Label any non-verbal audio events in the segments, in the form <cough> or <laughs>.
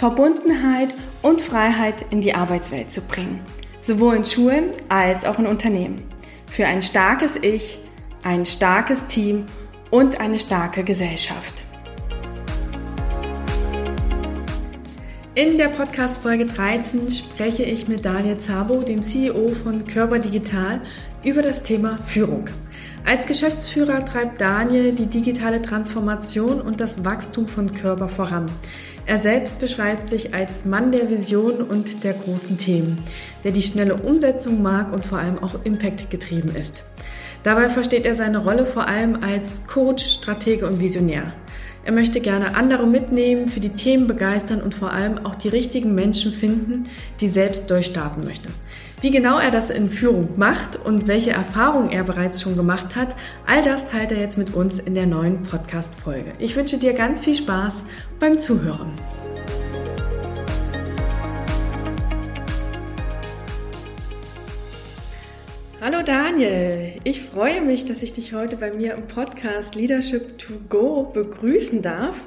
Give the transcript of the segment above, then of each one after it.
Verbundenheit und Freiheit in die Arbeitswelt zu bringen, sowohl in Schulen als auch in Unternehmen. Für ein starkes Ich, ein starkes Team und eine starke Gesellschaft. In der Podcast-Folge 13 spreche ich mit Daniel Zabo, dem CEO von Körper Digital, über das Thema Führung. Als Geschäftsführer treibt Daniel die digitale Transformation und das Wachstum von Körper voran. Er selbst beschreibt sich als Mann der Vision und der großen Themen, der die schnelle Umsetzung mag und vor allem auch Impact getrieben ist. Dabei versteht er seine Rolle vor allem als Coach, Stratege und Visionär. Er möchte gerne andere mitnehmen, für die Themen begeistern und vor allem auch die richtigen Menschen finden, die selbst durchstarten möchten. Wie genau er das in Führung macht und welche Erfahrungen er bereits schon gemacht hat, all das teilt er jetzt mit uns in der neuen Podcast-Folge. Ich wünsche dir ganz viel Spaß beim Zuhören. Hallo Daniel, ich freue mich, dass ich dich heute bei mir im Podcast Leadership to Go begrüßen darf.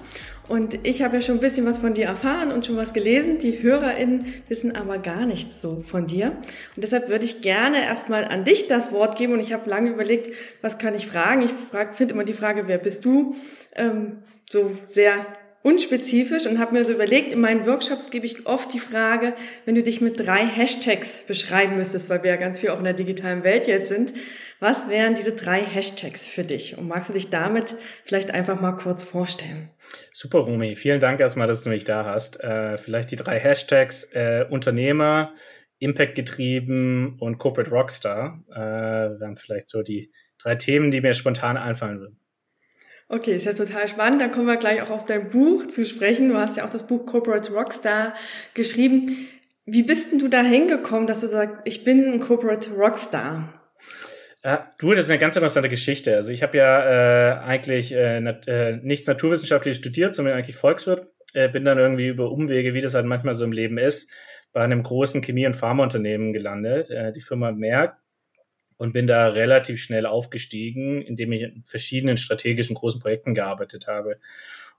Und ich habe ja schon ein bisschen was von dir erfahren und schon was gelesen. Die HörerInnen wissen aber gar nichts so von dir. Und deshalb würde ich gerne erstmal an dich das Wort geben. Und ich habe lange überlegt, was kann ich fragen? Ich finde immer die Frage, wer bist du? Ähm, so sehr unspezifisch und habe mir so überlegt, in meinen Workshops gebe ich oft die Frage, wenn du dich mit drei Hashtags beschreiben müsstest, weil wir ja ganz viel auch in der digitalen Welt jetzt sind, was wären diese drei Hashtags für dich? Und magst du dich damit vielleicht einfach mal kurz vorstellen? Super, Rumi. Vielen Dank erstmal, dass du mich da hast. Äh, vielleicht die drei Hashtags äh, Unternehmer, Impact getrieben und Corporate Rockstar äh, wären vielleicht so die drei Themen, die mir spontan einfallen würden. Okay, ist ja total spannend. Da kommen wir gleich auch auf dein Buch zu sprechen. Du hast ja auch das Buch Corporate Rockstar geschrieben. Wie bist denn du da hingekommen, dass du sagst, ich bin ein Corporate Rockstar? Ja, du, das ist eine ganz interessante Geschichte. Also ich habe ja äh, eigentlich äh, nat äh, nichts naturwissenschaftlich studiert, sondern eigentlich Volkswirt. Äh, bin dann irgendwie über Umwege, wie das halt manchmal so im Leben ist, bei einem großen Chemie- und Pharmaunternehmen gelandet, äh, die Firma Merck und bin da relativ schnell aufgestiegen, indem ich in verschiedenen strategischen großen Projekten gearbeitet habe.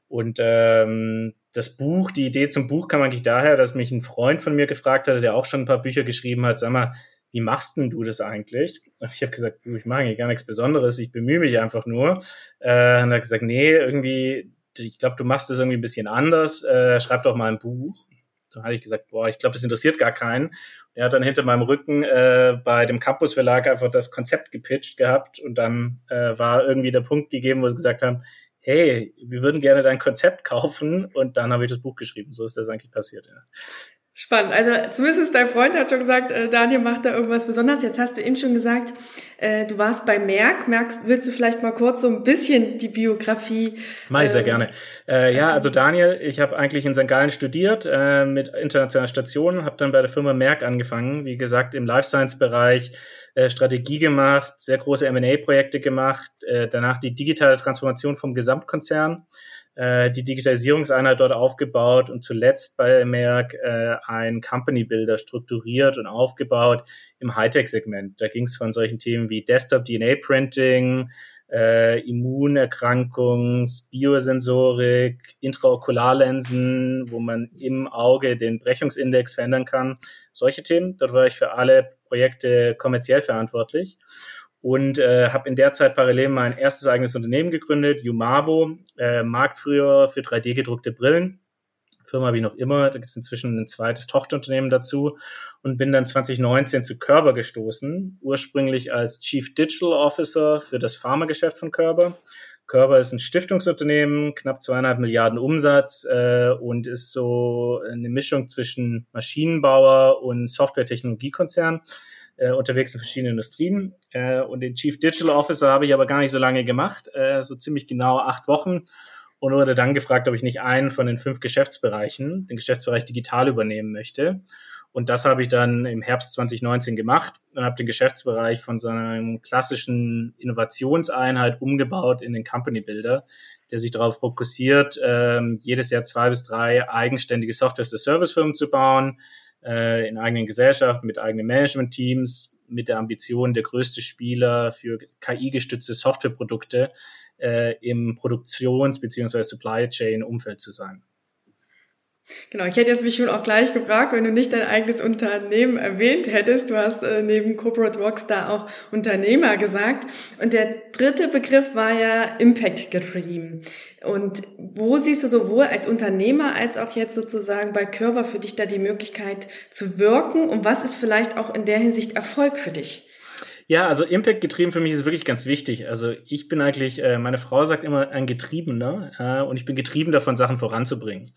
Und ähm, das Buch, die Idee zum Buch kam eigentlich daher, dass mich ein Freund von mir gefragt hatte, der auch schon ein paar Bücher geschrieben hat, sag mal, wie machst denn du das eigentlich? Ich habe gesagt, ich mache eigentlich gar nichts Besonderes, ich bemühe mich einfach nur. Äh, und er hat gesagt, nee, irgendwie, ich glaube, du machst das irgendwie ein bisschen anders, äh, schreib doch mal ein Buch. Dann hatte ich gesagt, boah, ich glaube, das interessiert gar keinen. Er hat dann hinter meinem Rücken äh, bei dem Campus Verlag einfach das Konzept gepitcht gehabt und dann äh, war irgendwie der Punkt gegeben, wo sie gesagt haben, hey, wir würden gerne dein Konzept kaufen und dann habe ich das Buch geschrieben. So ist das eigentlich passiert. Ja. Spannend. Also zumindest dein Freund hat schon gesagt, äh, Daniel macht da irgendwas Besonderes. Jetzt hast du eben schon gesagt, äh, du warst bei Merck. Merkst, willst du vielleicht mal kurz so ein bisschen die Biografie? Mach ich sehr ähm, gerne. Äh, ja, also Daniel, ich habe eigentlich in St. Gallen studiert äh, mit internationalen Stationen, habe dann bei der Firma Merck angefangen, wie gesagt, im Life Science-Bereich äh, Strategie gemacht, sehr große M&A-Projekte gemacht, äh, danach die digitale Transformation vom Gesamtkonzern äh, die Digitalisierungseinheit dort aufgebaut und zuletzt bei Merck äh, ein Company Builder strukturiert und aufgebaut im Hightech-Segment. Da ging es von solchen Themen wie Desktop-DNA-Printing, äh, Immunerkrankungen, Biosensorik, Intraokularlensen, wo man im Auge den Brechungsindex verändern kann. Solche Themen. Dort war ich für alle Projekte kommerziell verantwortlich und äh, habe in der Zeit parallel mein erstes eigenes Unternehmen gegründet, Umavo, äh, Marktführer für 3D gedruckte Brillen. Firma wie noch immer, da gibt es inzwischen ein zweites Tochterunternehmen dazu und bin dann 2019 zu Körber gestoßen, ursprünglich als Chief Digital Officer für das Pharmageschäft von Körber. Körber ist ein Stiftungsunternehmen, knapp zweieinhalb Milliarden Umsatz äh, und ist so eine Mischung zwischen Maschinenbauer und Software-Technologiekonzern äh, unterwegs in verschiedenen Industrien. Äh, und den Chief Digital Officer habe ich aber gar nicht so lange gemacht, äh, so ziemlich genau acht Wochen. Und wurde dann gefragt, ob ich nicht einen von den fünf Geschäftsbereichen, den Geschäftsbereich digital übernehmen möchte. Und das habe ich dann im Herbst 2019 gemacht und habe den Geschäftsbereich von so einer klassischen Innovationseinheit umgebaut in den Company Builder, der sich darauf fokussiert, ähm, jedes Jahr zwei bis drei eigenständige Software-as-a-Service-Firmen zu bauen, äh, in eigenen Gesellschaften, mit eigenen Management-Teams, mit der Ambition, der größte Spieler für KI-gestützte Softwareprodukte äh, im Produktions- bzw. Supply Chain-Umfeld zu sein. Genau, ich hätte jetzt mich schon auch gleich gefragt, wenn du nicht dein eigenes Unternehmen erwähnt hättest. Du hast äh, neben Corporate Rocks da auch Unternehmer gesagt. Und der dritte Begriff war ja Impact getrieben. Und wo siehst du sowohl als Unternehmer als auch jetzt sozusagen bei Körper für dich da die Möglichkeit zu wirken? Und was ist vielleicht auch in der Hinsicht Erfolg für dich? Ja, also Impact getrieben für mich ist wirklich ganz wichtig. Also ich bin eigentlich, äh, meine Frau sagt immer ein Getriebener äh, und ich bin getrieben davon, Sachen voranzubringen.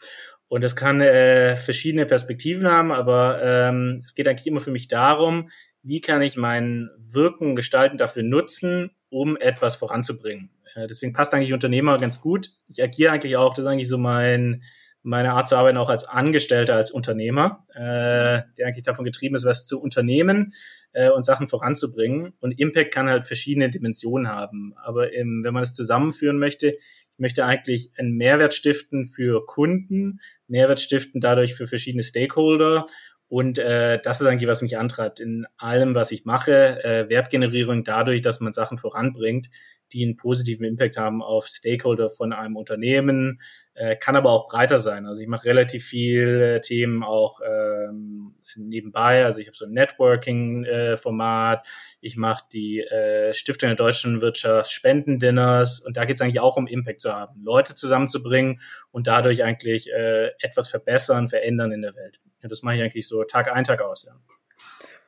Und das kann äh, verschiedene Perspektiven haben, aber ähm, es geht eigentlich immer für mich darum, wie kann ich mein Wirken gestalten dafür nutzen, um etwas voranzubringen. Äh, deswegen passt eigentlich Unternehmer ganz gut. Ich agiere eigentlich auch, das ist eigentlich so mein, meine Art zu arbeiten, auch als Angestellter, als Unternehmer, äh, der eigentlich davon getrieben ist, was zu unternehmen äh, und Sachen voranzubringen. Und Impact kann halt verschiedene Dimensionen haben. Aber im, wenn man es zusammenführen möchte, ich möchte eigentlich einen Mehrwert stiften für Kunden, Mehrwert stiften dadurch für verschiedene Stakeholder. Und äh, das ist eigentlich, was mich antreibt in allem, was ich mache. Äh, Wertgenerierung dadurch, dass man Sachen voranbringt, die einen positiven Impact haben auf Stakeholder von einem Unternehmen, äh, kann aber auch breiter sein. Also ich mache relativ viel äh, Themen auch ähm, nebenbei. Also ich habe so ein Networking-Format, äh, ich mache die äh, Stiftung der deutschen Wirtschaft Spendendinners und da geht es eigentlich auch um Impact zu haben, Leute zusammenzubringen und dadurch eigentlich äh, etwas verbessern, verändern in der Welt. Ja, das mache ich eigentlich so Tag ein, Tag aus. Ja.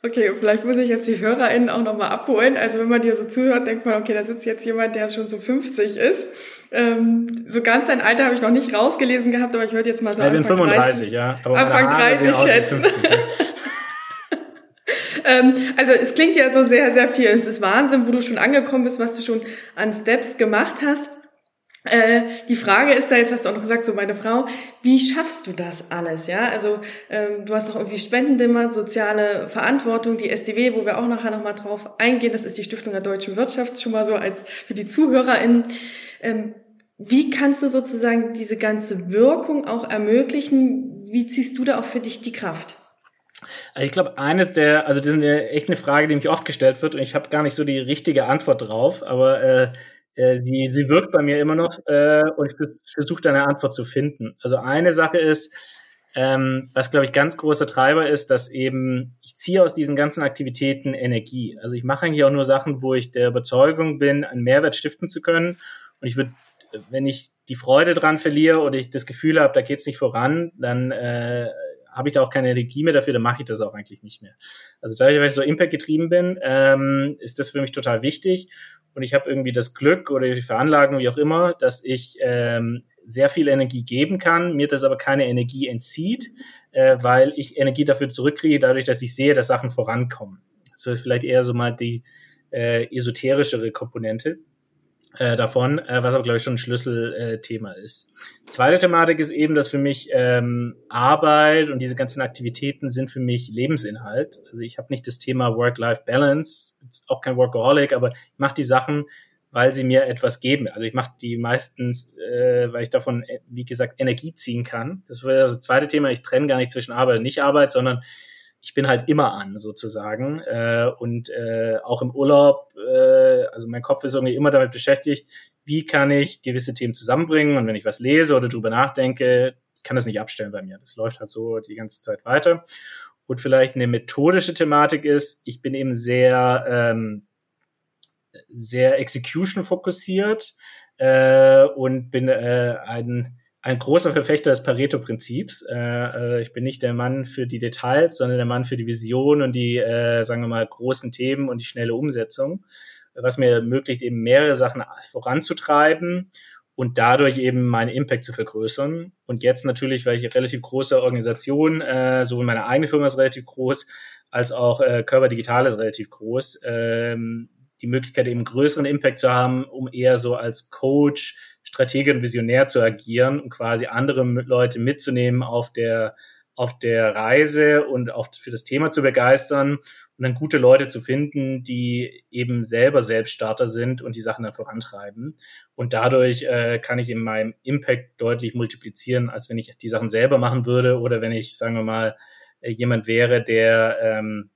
Okay, vielleicht muss ich jetzt die HörerInnen auch nochmal abholen. Also wenn man dir so zuhört, denkt man, okay, da sitzt jetzt jemand, der schon so 50 ist. Ähm, so ganz sein Alter habe ich noch nicht rausgelesen gehabt, aber ich würde jetzt mal so ich bin 35, 30, ja. Aber Anfang 30 schätzen. <laughs> ähm, also es klingt ja so sehr, sehr viel. Es ist Wahnsinn, wo du schon angekommen bist, was du schon an Steps gemacht hast. Äh, die Frage ist da, jetzt hast du auch noch gesagt, so meine Frau, wie schaffst du das alles? Ja, also ähm, du hast noch irgendwie Spendendimmer, soziale Verantwortung, die SDW, wo wir auch nachher nochmal drauf eingehen, das ist die Stiftung der deutschen Wirtschaft, schon mal so als für die ZuhörerInnen. Ähm, wie kannst du sozusagen diese ganze Wirkung auch ermöglichen? Wie ziehst du da auch für dich die Kraft? Ich glaube, eines der, also das ist echt eine Frage, die mich oft gestellt wird und ich habe gar nicht so die richtige Antwort drauf, aber äh, äh, sie, sie wirkt bei mir immer noch äh, und ich versuche da eine Antwort zu finden. Also eine Sache ist, ähm, was glaube ich ganz großer Treiber ist, dass eben ich ziehe aus diesen ganzen Aktivitäten Energie. Also ich mache eigentlich auch nur Sachen, wo ich der Überzeugung bin, einen Mehrwert stiften zu können. Und ich würde, wenn ich die Freude dran verliere oder ich das Gefühl habe, da geht's nicht voran, dann äh, habe ich da auch keine Energie mehr dafür, dann mache ich das auch eigentlich nicht mehr. Also dadurch, weil ich so Impact getrieben bin, ähm, ist das für mich total wichtig und ich habe irgendwie das Glück oder die Veranlagung, wie auch immer, dass ich ähm, sehr viel Energie geben kann, mir das aber keine Energie entzieht, äh, weil ich Energie dafür zurückkriege, dadurch, dass ich sehe, dass Sachen vorankommen. So ist vielleicht eher so mal die äh, esoterischere Komponente äh, davon, äh, was aber, glaube ich, schon ein Schlüsselthema äh, ist. Zweite Thematik ist eben, dass für mich ähm, Arbeit und diese ganzen Aktivitäten sind für mich Lebensinhalt. Also ich habe nicht das Thema Work-Life-Balance, auch kein Workaholic, aber ich mache die Sachen, weil sie mir etwas geben. Also ich mache die meistens, äh, weil ich davon, äh, wie gesagt, Energie ziehen kann. Das wäre das zweite Thema. Ich trenne gar nicht zwischen Arbeit und Nicht-Arbeit, sondern ich bin halt immer an sozusagen äh, und äh, auch im Urlaub, äh, also mein Kopf ist irgendwie immer damit beschäftigt, wie kann ich gewisse Themen zusammenbringen und wenn ich was lese oder drüber nachdenke, kann das nicht abstellen bei mir. Das läuft halt so die ganze Zeit weiter. Und vielleicht eine methodische Thematik ist, ich bin eben sehr ähm, sehr execution fokussiert äh, und bin äh, ein ein großer Verfechter des Pareto-Prinzips. Äh, äh, ich bin nicht der Mann für die Details, sondern der Mann für die Vision und die, äh, sagen wir mal, großen Themen und die schnelle Umsetzung, was mir ermöglicht, eben mehrere Sachen voranzutreiben und dadurch eben meinen Impact zu vergrößern. Und jetzt natürlich, weil ich eine relativ große Organisation, äh, sowohl meine eigene Firma ist relativ groß, als auch äh, Körper Digital ist relativ groß, ähm, die Möglichkeit eben größeren Impact zu haben, um eher so als Coach, Stratege und Visionär zu agieren und quasi andere Leute mitzunehmen auf der auf der Reise und auch für das Thema zu begeistern und dann gute Leute zu finden, die eben selber Selbststarter sind und die Sachen dann vorantreiben. Und dadurch äh, kann ich in meinem Impact deutlich multiplizieren, als wenn ich die Sachen selber machen würde oder wenn ich, sagen wir mal, äh, jemand wäre, der ähm,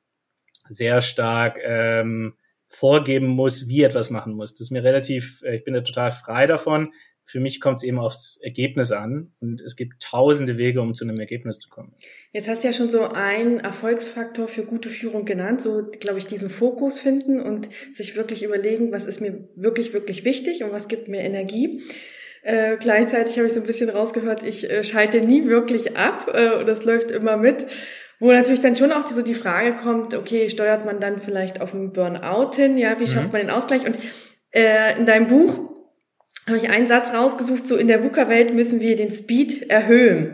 sehr stark ähm, vorgeben muss, wie etwas machen muss. Das ist mir relativ, äh, ich bin da total frei davon für mich kommt es eben aufs Ergebnis an und es gibt tausende Wege, um zu einem Ergebnis zu kommen. Jetzt hast du ja schon so einen Erfolgsfaktor für gute Führung genannt, so glaube ich diesen Fokus finden und sich wirklich überlegen, was ist mir wirklich, wirklich wichtig und was gibt mir Energie. Äh, gleichzeitig habe ich so ein bisschen rausgehört, ich äh, schalte nie wirklich ab äh, und das läuft immer mit. Wo natürlich dann schon auch die, so die Frage kommt, okay, steuert man dann vielleicht auf einen Burnout hin? Ja, wie schafft mhm. man den Ausgleich? Und äh, in deinem Buch habe ich einen Satz rausgesucht, so in der VUCA-Welt müssen wir den Speed erhöhen.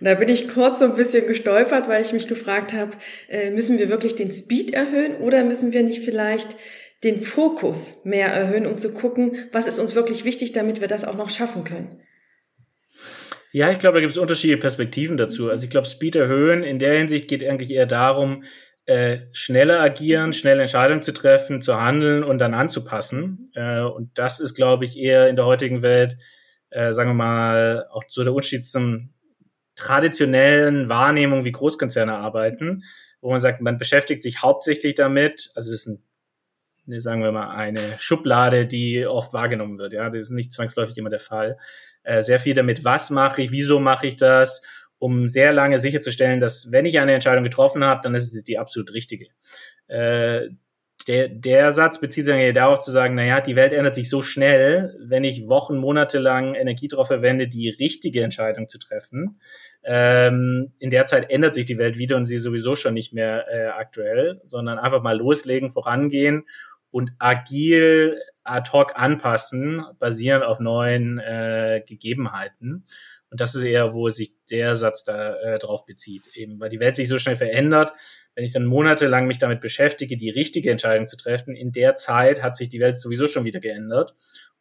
Und da bin ich kurz so ein bisschen gestolpert, weil ich mich gefragt habe, äh, müssen wir wirklich den Speed erhöhen oder müssen wir nicht vielleicht den Fokus mehr erhöhen, um zu gucken, was ist uns wirklich wichtig, damit wir das auch noch schaffen können? Ja, ich glaube, da gibt es unterschiedliche Perspektiven dazu. Also ich glaube, Speed erhöhen in der Hinsicht geht eigentlich eher darum, äh, schneller agieren, schnell Entscheidungen zu treffen, zu handeln und dann anzupassen. Äh, und das ist, glaube ich, eher in der heutigen Welt, äh, sagen wir mal, auch so der Unterschied zum traditionellen Wahrnehmung, wie Großkonzerne arbeiten, wo man sagt, man beschäftigt sich hauptsächlich damit, also das ist ein sagen wir mal, eine Schublade, die oft wahrgenommen wird. Ja, das ist nicht zwangsläufig immer der Fall. Äh, sehr viel damit, was mache ich, wieso mache ich das um sehr lange sicherzustellen, dass wenn ich eine Entscheidung getroffen habe, dann ist es die absolut richtige. Äh, der, der Satz bezieht sich darauf zu sagen, naja, die Welt ändert sich so schnell, wenn ich Wochen, Monate lang Energie darauf verwende, die richtige Entscheidung zu treffen. Ähm, in der Zeit ändert sich die Welt wieder und sie sowieso schon nicht mehr äh, aktuell, sondern einfach mal loslegen, vorangehen und agil ad hoc anpassen, basierend auf neuen äh, Gegebenheiten. Und das ist eher, wo sich der Satz da äh, drauf bezieht, eben weil die Welt sich so schnell verändert. Wenn ich dann monatelang mich damit beschäftige, die richtige Entscheidung zu treffen, in der Zeit hat sich die Welt sowieso schon wieder geändert.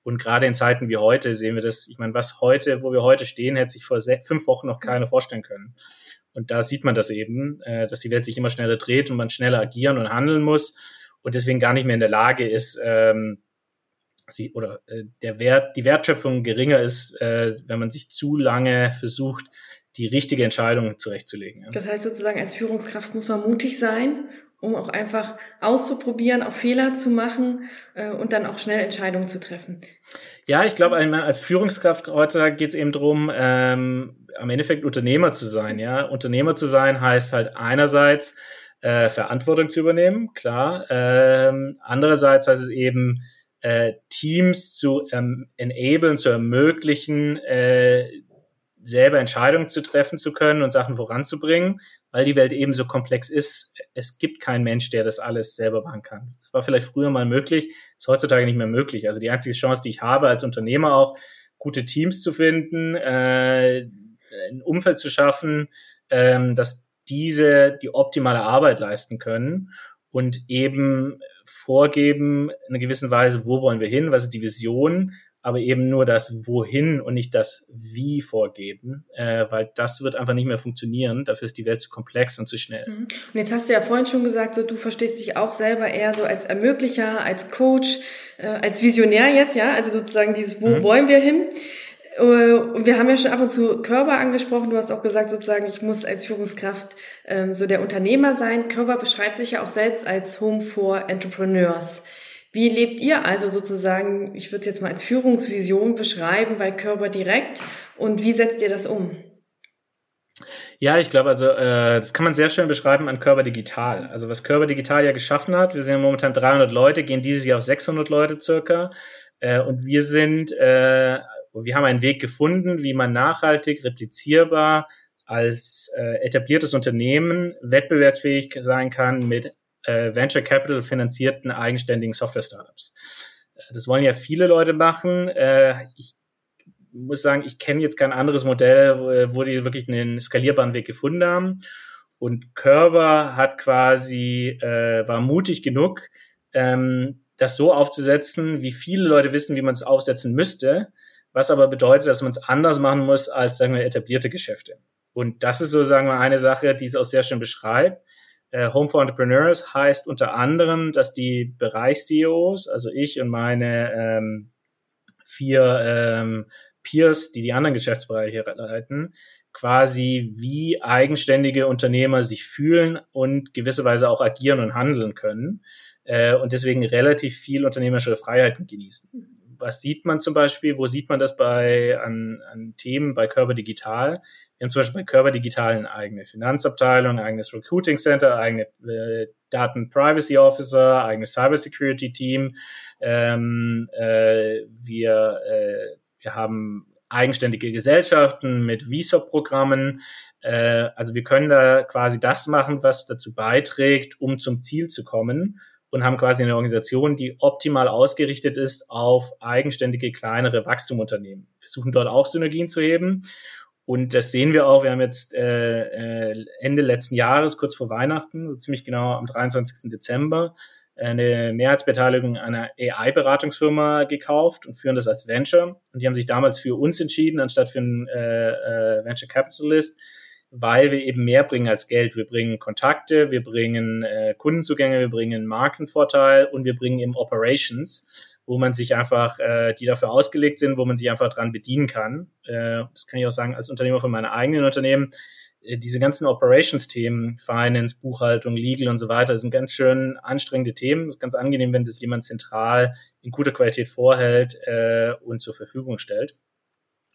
Und gerade in Zeiten wie heute sehen wir das, ich meine, was heute, wo wir heute stehen, hätte sich vor fünf Wochen noch keiner vorstellen können. Und da sieht man das eben, äh, dass die Welt sich immer schneller dreht und man schneller agieren und handeln muss und deswegen gar nicht mehr in der Lage ist, ähm, sie oder äh, der Wert, die Wertschöpfung geringer ist, äh, wenn man sich zu lange versucht, die richtige Entscheidung zurechtzulegen. Ja. Das heißt sozusagen, als Führungskraft muss man mutig sein, um auch einfach auszuprobieren, auch Fehler zu machen äh, und dann auch schnell Entscheidungen zu treffen. Ja, ich glaube, als Führungskraft heutzutage geht es eben darum, ähm, am Endeffekt Unternehmer zu sein. Ja, Unternehmer zu sein heißt halt einerseits äh, Verantwortung zu übernehmen, klar. Ähm, andererseits heißt es eben äh, Teams zu ähm, enablen, zu ermöglichen, äh, selber Entscheidungen zu treffen zu können und Sachen voranzubringen, weil die Welt eben so komplex ist. Es gibt keinen Mensch, der das alles selber machen kann. Das war vielleicht früher mal möglich, ist heutzutage nicht mehr möglich. Also die einzige Chance, die ich habe als Unternehmer auch, gute Teams zu finden, äh, ein Umfeld zu schaffen, ähm, dass diese die optimale Arbeit leisten können und eben vorgeben, in einer gewissen Weise, wo wollen wir hin, was ist die Vision, aber eben nur das Wohin und nicht das Wie vorgeben, äh, weil das wird einfach nicht mehr funktionieren. Dafür ist die Welt zu komplex und zu schnell. Mhm. Und jetzt hast du ja vorhin schon gesagt, so du verstehst dich auch selber eher so als Ermöglicher, als Coach, äh, als Visionär jetzt, ja, also sozusagen dieses Wo mhm. wollen wir hin? Äh, wir haben ja schon ab und zu Körper angesprochen. Du hast auch gesagt, sozusagen, ich muss als Führungskraft ähm, so der Unternehmer sein. Körper beschreibt sich ja auch selbst als Home for Entrepreneurs. Wie lebt ihr also sozusagen, ich würde es jetzt mal als Führungsvision beschreiben bei Körper direkt und wie setzt ihr das um? Ja, ich glaube, also äh, das kann man sehr schön beschreiben an Körper Digital. Also was Körper Digital ja geschaffen hat, wir sind ja momentan 300 Leute, gehen dieses Jahr auf 600 Leute circa. Äh, und wir sind äh, und wir haben einen Weg gefunden, wie man nachhaltig, replizierbar als äh, etabliertes Unternehmen wettbewerbsfähig sein kann mit äh, Venture Capital finanzierten eigenständigen Software-Startups. Äh, das wollen ja viele Leute machen. Äh, ich muss sagen, ich kenne jetzt kein anderes Modell, wo, wo die wirklich einen skalierbaren Weg gefunden haben. Und Körber hat quasi, äh, war mutig genug, ähm, das so aufzusetzen, wie viele Leute wissen, wie man es aufsetzen müsste, was aber bedeutet, dass man es anders machen muss als sagen wir etablierte Geschäfte. Und das ist sozusagen mal eine Sache, die es auch sehr schön beschreibt. Äh, Home for Entrepreneurs heißt unter anderem, dass die Bereichs-CEOs, also ich und meine ähm, vier ähm, Peers, die die anderen Geschäftsbereiche leiten, quasi wie eigenständige Unternehmer sich fühlen und gewisserweise auch agieren und handeln können äh, und deswegen relativ viel unternehmerische Freiheiten genießen. Was sieht man zum Beispiel? Wo sieht man das bei an, an Themen bei Körper Digital? Wir haben zum Beispiel bei Körper Digital eine eigene Finanzabteilung, eigenes Recruiting Center, eigene äh, Daten Privacy Officer, eigenes Cyber Security Team. Ähm, äh, wir, äh, wir haben eigenständige Gesellschaften mit VSOP-Programmen. Äh, also wir können da quasi das machen, was dazu beiträgt, um zum Ziel zu kommen und haben quasi eine Organisation, die optimal ausgerichtet ist auf eigenständige, kleinere Wachstumunternehmen. Wir versuchen dort auch Synergien zu heben. Und das sehen wir auch. Wir haben jetzt äh, äh Ende letzten Jahres, kurz vor Weihnachten, so ziemlich genau am 23. Dezember, eine Mehrheitsbeteiligung einer AI-Beratungsfirma gekauft und führen das als Venture. Und die haben sich damals für uns entschieden, anstatt für einen äh, äh, Venture Capitalist, weil wir eben mehr bringen als Geld. Wir bringen Kontakte, wir bringen äh, Kundenzugänge, wir bringen Markenvorteil und wir bringen eben Operations, wo man sich einfach, äh, die dafür ausgelegt sind, wo man sich einfach dran bedienen kann. Äh, das kann ich auch sagen als Unternehmer von meinem eigenen Unternehmen äh, diese ganzen Operations-Themen, Finance, Buchhaltung, Legal und so weiter, sind ganz schön anstrengende Themen. Es ist ganz angenehm, wenn das jemand zentral in guter Qualität vorhält äh, und zur Verfügung stellt.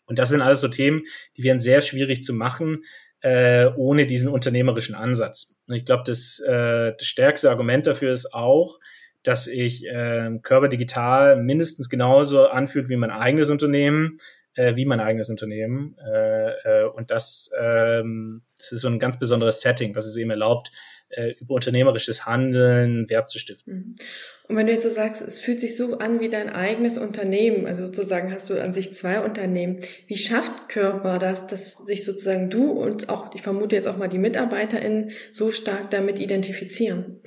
Und das sind alles so Themen, die wären sehr schwierig zu machen, äh, ohne diesen unternehmerischen Ansatz. Und ich glaube, das, äh, das stärkste Argument dafür ist auch, dass ich äh, Körper Digital mindestens genauso anfühlt wie mein eigenes Unternehmen äh, wie mein eigenes Unternehmen. Äh, äh, und das, ähm, das ist so ein ganz besonderes Setting, was es eben erlaubt, äh, über unternehmerisches Handeln Wert zu stiften. Mhm. Und wenn du jetzt so sagst, es fühlt sich so an wie dein eigenes Unternehmen, also sozusagen hast du an sich zwei Unternehmen. Wie schafft Körper das, dass sich sozusagen du und auch, ich vermute jetzt auch mal die MitarbeiterInnen so stark damit identifizieren?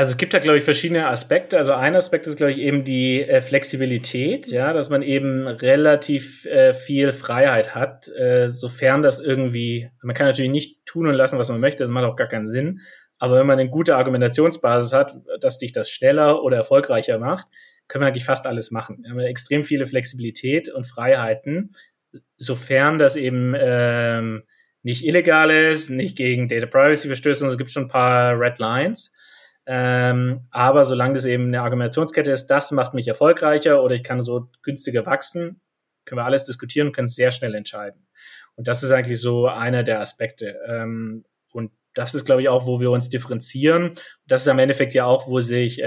Also es gibt da, glaube ich, verschiedene Aspekte. Also ein Aspekt ist, glaube ich, eben die äh, Flexibilität, ja, dass man eben relativ äh, viel Freiheit hat, äh, sofern das irgendwie, man kann natürlich nicht tun und lassen, was man möchte, das macht auch gar keinen Sinn. Aber wenn man eine gute Argumentationsbasis hat, dass dich das schneller oder erfolgreicher macht, können wir eigentlich fast alles machen. Wir haben extrem viele Flexibilität und Freiheiten, sofern das eben ähm, nicht illegal ist, nicht gegen Data Privacy verstößt, sondern es gibt schon ein paar Red Lines. Ähm, aber solange das eben eine Argumentationskette ist, das macht mich erfolgreicher oder ich kann so günstiger wachsen, können wir alles diskutieren und können sehr schnell entscheiden. Und das ist eigentlich so einer der Aspekte. Ähm, und das ist, glaube ich, auch, wo wir uns differenzieren. Das ist am Endeffekt ja auch, wo sich äh,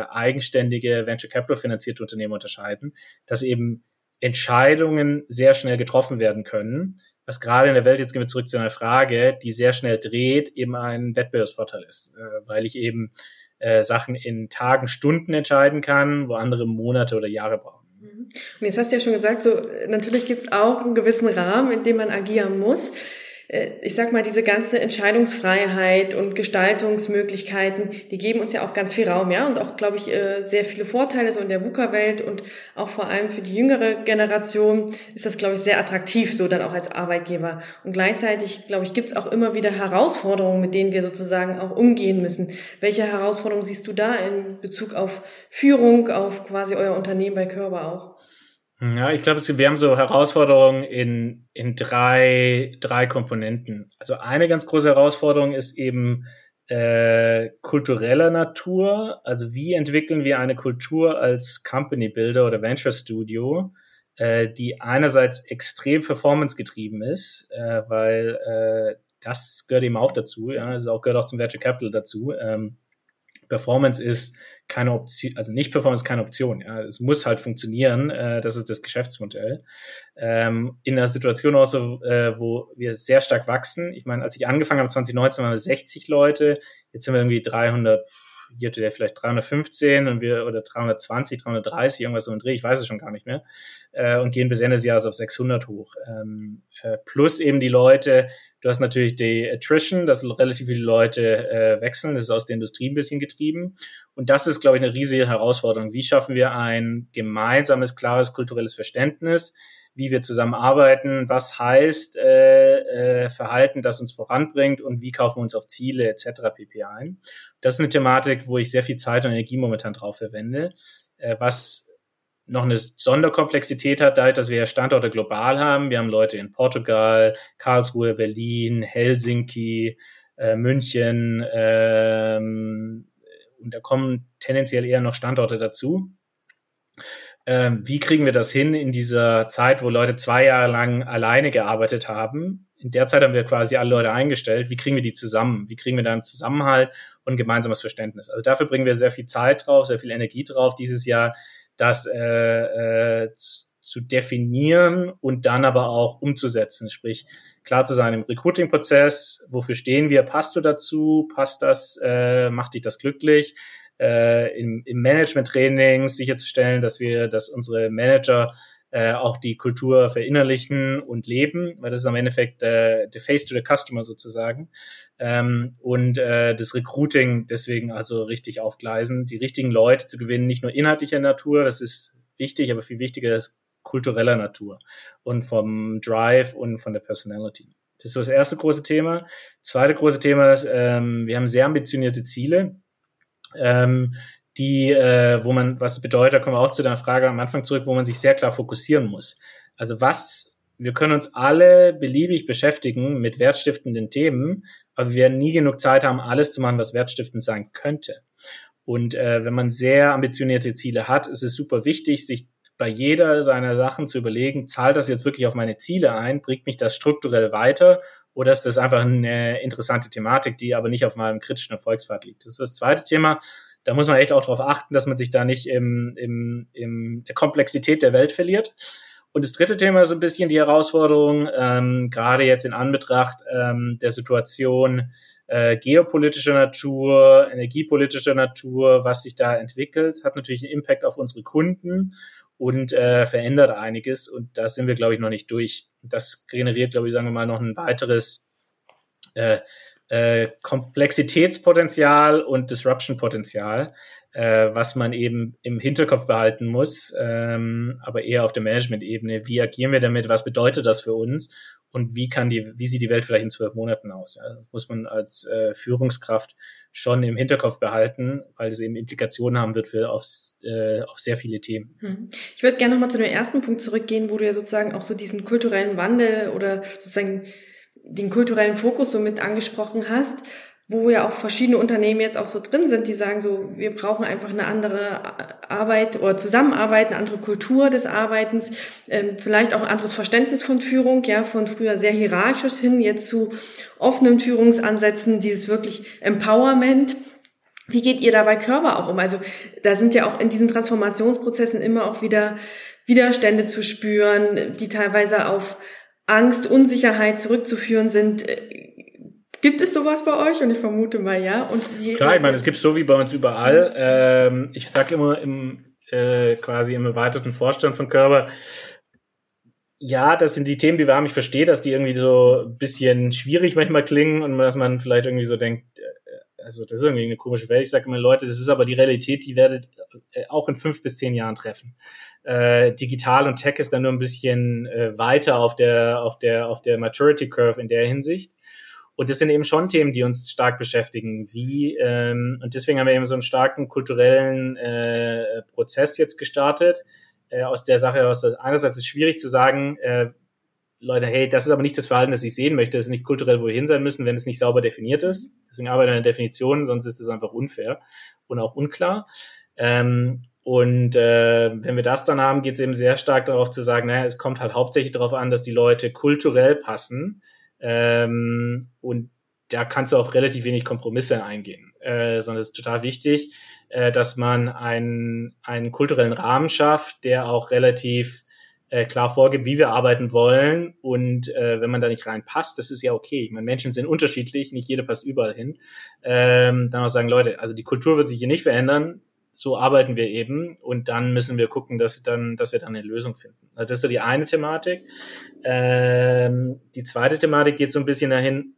äh, eigenständige Venture Capital finanzierte Unternehmen unterscheiden, dass eben Entscheidungen sehr schnell getroffen werden können, was gerade in der Welt, jetzt gehen wir zurück zu einer Frage, die sehr schnell dreht, eben ein Wettbewerbsvorteil ist, äh, weil ich eben äh, Sachen in Tagen, Stunden entscheiden kann, wo andere Monate oder Jahre brauchen. Mhm. Und jetzt hast du ja schon gesagt, so natürlich gibt es auch einen gewissen Rahmen, in dem man agieren muss. Äh, ich sag mal, diese ganze Entscheidungsfreiheit und Gestaltungsmöglichkeiten, die geben uns ja auch ganz viel Raum, ja, und auch, glaube ich, äh, sehr viele Vorteile so in der VUCA-Welt und auch vor allem für die jüngere Generation ist das, glaube ich, sehr attraktiv, so dann auch als Arbeitgeber. Und gleichzeitig, glaube ich, gibt es auch immer wieder Herausforderungen, mit denen wir sozusagen auch umgehen müssen. Welche Herausforderungen siehst du da in Bezug auf Führung, auf quasi euer Unternehmen bei Körper auch? Ja, ich glaube, wir haben so Herausforderungen in, in drei, drei Komponenten. Also eine ganz große Herausforderung ist eben äh, kultureller Natur. Also wie entwickeln wir eine Kultur als Company Builder oder Venture Studio, äh, die einerseits extrem performance getrieben ist, äh, weil äh, das gehört eben auch dazu, ja, das auch, gehört auch zum Venture Capital dazu. Ähm, Performance ist keine Option, also nicht Performance ist keine Option. Ja, es muss halt funktionieren. Äh, das ist das Geschäftsmodell. Ähm, in einer Situation auch so, äh, wo wir sehr stark wachsen. Ich meine, als ich angefangen habe 2019 waren wir 60 Leute. Jetzt sind wir irgendwie 300 hier hatte der vielleicht 315 und wir oder 320, 330, irgendwas so ein Dreh, ich weiß es schon gar nicht mehr, äh, und gehen bis Ende des Jahres auf 600 hoch. Ähm, äh, plus eben die Leute, du hast natürlich die Attrition, dass relativ viele Leute äh, wechseln, das ist aus der Industrie ein bisschen getrieben. Und das ist, glaube ich, eine riesige Herausforderung. Wie schaffen wir ein gemeinsames, klares kulturelles Verständnis? Wie wir zusammenarbeiten, was heißt äh, äh, Verhalten, das uns voranbringt und wie kaufen wir uns auf Ziele etc. pp. ein. Das ist eine Thematik, wo ich sehr viel Zeit und Energie momentan drauf verwende, äh, was noch eine Sonderkomplexität hat, dadurch, dass wir Standorte global haben. Wir haben Leute in Portugal, Karlsruhe, Berlin, Helsinki, äh, München ähm, und da kommen tendenziell eher noch Standorte dazu ähm, wie kriegen wir das hin in dieser Zeit, wo Leute zwei Jahre lang alleine gearbeitet haben? In der Zeit haben wir quasi alle Leute eingestellt. Wie kriegen wir die zusammen? Wie kriegen wir da einen Zusammenhalt und gemeinsames Verständnis? Also dafür bringen wir sehr viel Zeit drauf, sehr viel Energie drauf dieses Jahr, das äh, äh, zu definieren und dann aber auch umzusetzen. Sprich, klar zu sein im Recruiting-Prozess, wofür stehen wir, passt du dazu, passt das, äh, macht dich das glücklich? Äh, im, im Management-Training sicherzustellen, dass wir, dass unsere Manager äh, auch die Kultur verinnerlichen und leben, weil das ist am Endeffekt äh, the face to the customer sozusagen. Ähm, und äh, das Recruiting deswegen also richtig aufgleisen, die richtigen Leute zu gewinnen, nicht nur inhaltlicher Natur, das ist wichtig, aber viel wichtiger ist kultureller Natur und vom Drive und von der Personality. Das ist so das erste große Thema. Zweite große Thema ist, ähm, wir haben sehr ambitionierte Ziele ähm, die, äh, wo man, was bedeutet, da kommen wir auch zu der Frage am Anfang zurück, wo man sich sehr klar fokussieren muss. Also was, wir können uns alle beliebig beschäftigen mit wertstiftenden Themen, aber wir werden nie genug Zeit haben, alles zu machen, was wertstiftend sein könnte. Und äh, wenn man sehr ambitionierte Ziele hat, ist es super wichtig, sich bei jeder seiner Sachen zu überlegen, zahlt das jetzt wirklich auf meine Ziele ein, bringt mich das strukturell weiter oder ist das einfach eine interessante Thematik, die aber nicht auf meinem kritischen Erfolgspfad liegt? Das ist das zweite Thema. Da muss man echt auch darauf achten, dass man sich da nicht im, im, im der Komplexität der Welt verliert. Und das dritte Thema ist ein bisschen die Herausforderung, ähm, gerade jetzt in Anbetracht ähm, der Situation äh, geopolitischer Natur, energiepolitischer Natur, was sich da entwickelt, hat natürlich einen Impact auf unsere Kunden und äh, verändert einiges. Und da sind wir, glaube ich, noch nicht durch. Das generiert, glaube ich, sagen wir mal, noch ein weiteres äh, äh, Komplexitätspotenzial und Disruption-Potenzial, äh, was man eben im Hinterkopf behalten muss, ähm, aber eher auf der Management-Ebene. Wie agieren wir damit? Was bedeutet das für uns? Und wie kann die, wie sieht die Welt vielleicht in zwölf Monaten aus? Ja, das muss man als äh, Führungskraft schon im Hinterkopf behalten, weil es eben Implikationen haben wird für auf, äh, auf sehr viele Themen. Hm. Ich würde gerne nochmal zu dem ersten Punkt zurückgehen, wo du ja sozusagen auch so diesen kulturellen Wandel oder sozusagen den kulturellen Fokus so mit angesprochen hast wo ja auch verschiedene Unternehmen jetzt auch so drin sind, die sagen so, wir brauchen einfach eine andere Arbeit oder Zusammenarbeit, eine andere Kultur des Arbeitens, ähm, vielleicht auch ein anderes Verständnis von Führung, ja, von früher sehr hierarchisch hin, jetzt zu offenen Führungsansätzen, dieses wirklich Empowerment. Wie geht ihr dabei Körper auch um? Also da sind ja auch in diesen Transformationsprozessen immer auch wieder Widerstände zu spüren, die teilweise auf Angst, Unsicherheit zurückzuführen sind Gibt es sowas bei euch? Und ich vermute mal ja. Und Klar, ich meine, es gibt so wie bei uns überall. Ähm, ich sage immer im äh, quasi im erweiterten Vorstand von Körper, ja, das sind die Themen, die wir haben. Ich verstehe, dass die irgendwie so ein bisschen schwierig manchmal klingen und dass man vielleicht irgendwie so denkt, äh, also das ist irgendwie eine komische Welt. Ich sage immer, Leute, das ist aber die Realität, die werdet äh, auch in fünf bis zehn Jahren treffen. Äh, digital und Tech ist dann nur ein bisschen äh, weiter auf der, auf der, auf der Maturity Curve in der Hinsicht. Und das sind eben schon Themen, die uns stark beschäftigen. Wie, ähm, und deswegen haben wir eben so einen starken kulturellen äh, Prozess jetzt gestartet. Äh, aus der Sache aus, dass einerseits ist es schwierig zu sagen, äh, Leute, hey, das ist aber nicht das Verhalten, das ich sehen möchte, das ist nicht kulturell wohin sein müssen, wenn es nicht sauber definiert ist. Deswegen arbeiten wir an der Definition, sonst ist es einfach unfair und auch unklar. Ähm, und äh, wenn wir das dann haben, geht es eben sehr stark darauf zu sagen, naja, es kommt halt hauptsächlich darauf an, dass die Leute kulturell passen ähm, und da kannst du auch relativ wenig Kompromisse eingehen, äh, sondern es ist total wichtig, äh, dass man einen, einen kulturellen Rahmen schafft, der auch relativ äh, klar vorgibt, wie wir arbeiten wollen. Und äh, wenn man da nicht reinpasst, das ist ja okay. Ich meine, Menschen sind unterschiedlich, nicht jeder passt überall hin. Ähm, dann auch sagen, Leute, also die Kultur wird sich hier nicht verändern so arbeiten wir eben und dann müssen wir gucken, dass, dann, dass wir dann eine Lösung finden. Also das ist so die eine Thematik. Ähm, die zweite Thematik geht so ein bisschen dahin,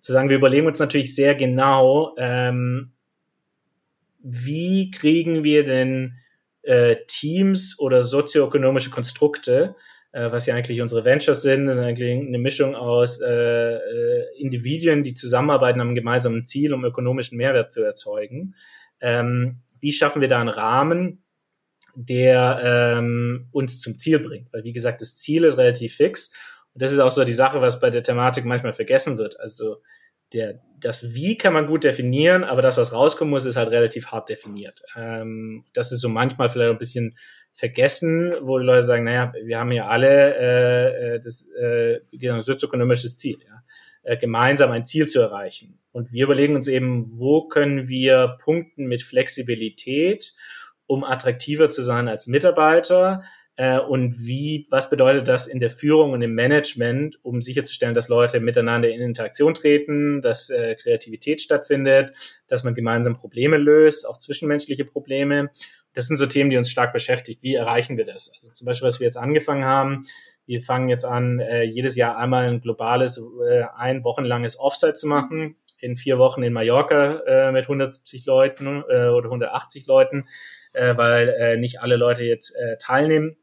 zu sagen, wir überlegen uns natürlich sehr genau, ähm, wie kriegen wir denn äh, Teams oder sozioökonomische Konstrukte, äh, was ja eigentlich unsere Ventures sind. Das ist eigentlich eine Mischung aus äh, äh, Individuen, die zusammenarbeiten am gemeinsamen Ziel, um ökonomischen Mehrwert zu erzeugen. Ähm, wie schaffen wir da einen Rahmen, der ähm, uns zum Ziel bringt? Weil, wie gesagt, das Ziel ist relativ fix. Und das ist auch so die Sache, was bei der Thematik manchmal vergessen wird. Also der, das Wie kann man gut definieren, aber das, was rauskommen muss, ist halt relativ hart definiert. Ähm, das ist so manchmal vielleicht ein bisschen vergessen, wo die Leute sagen, naja, wir haben ja alle äh, äh das äh, sozioökonomisches Ziel, ja, äh, gemeinsam ein Ziel zu erreichen. Und wir überlegen uns eben, wo können wir punkten mit Flexibilität, um attraktiver zu sein als Mitarbeiter, äh, und wie, was bedeutet das in der Führung und im Management, um sicherzustellen, dass Leute miteinander in Interaktion treten, dass äh, Kreativität stattfindet, dass man gemeinsam Probleme löst, auch zwischenmenschliche Probleme. Das sind so Themen, die uns stark beschäftigt. Wie erreichen wir das? Also zum Beispiel, was wir jetzt angefangen haben, wir fangen jetzt an, äh, jedes Jahr einmal ein globales, äh, ein wochenlanges Offsite zu machen, in vier Wochen in Mallorca äh, mit 170 Leuten äh, oder 180 Leuten, äh, weil äh, nicht alle Leute jetzt äh, teilnehmen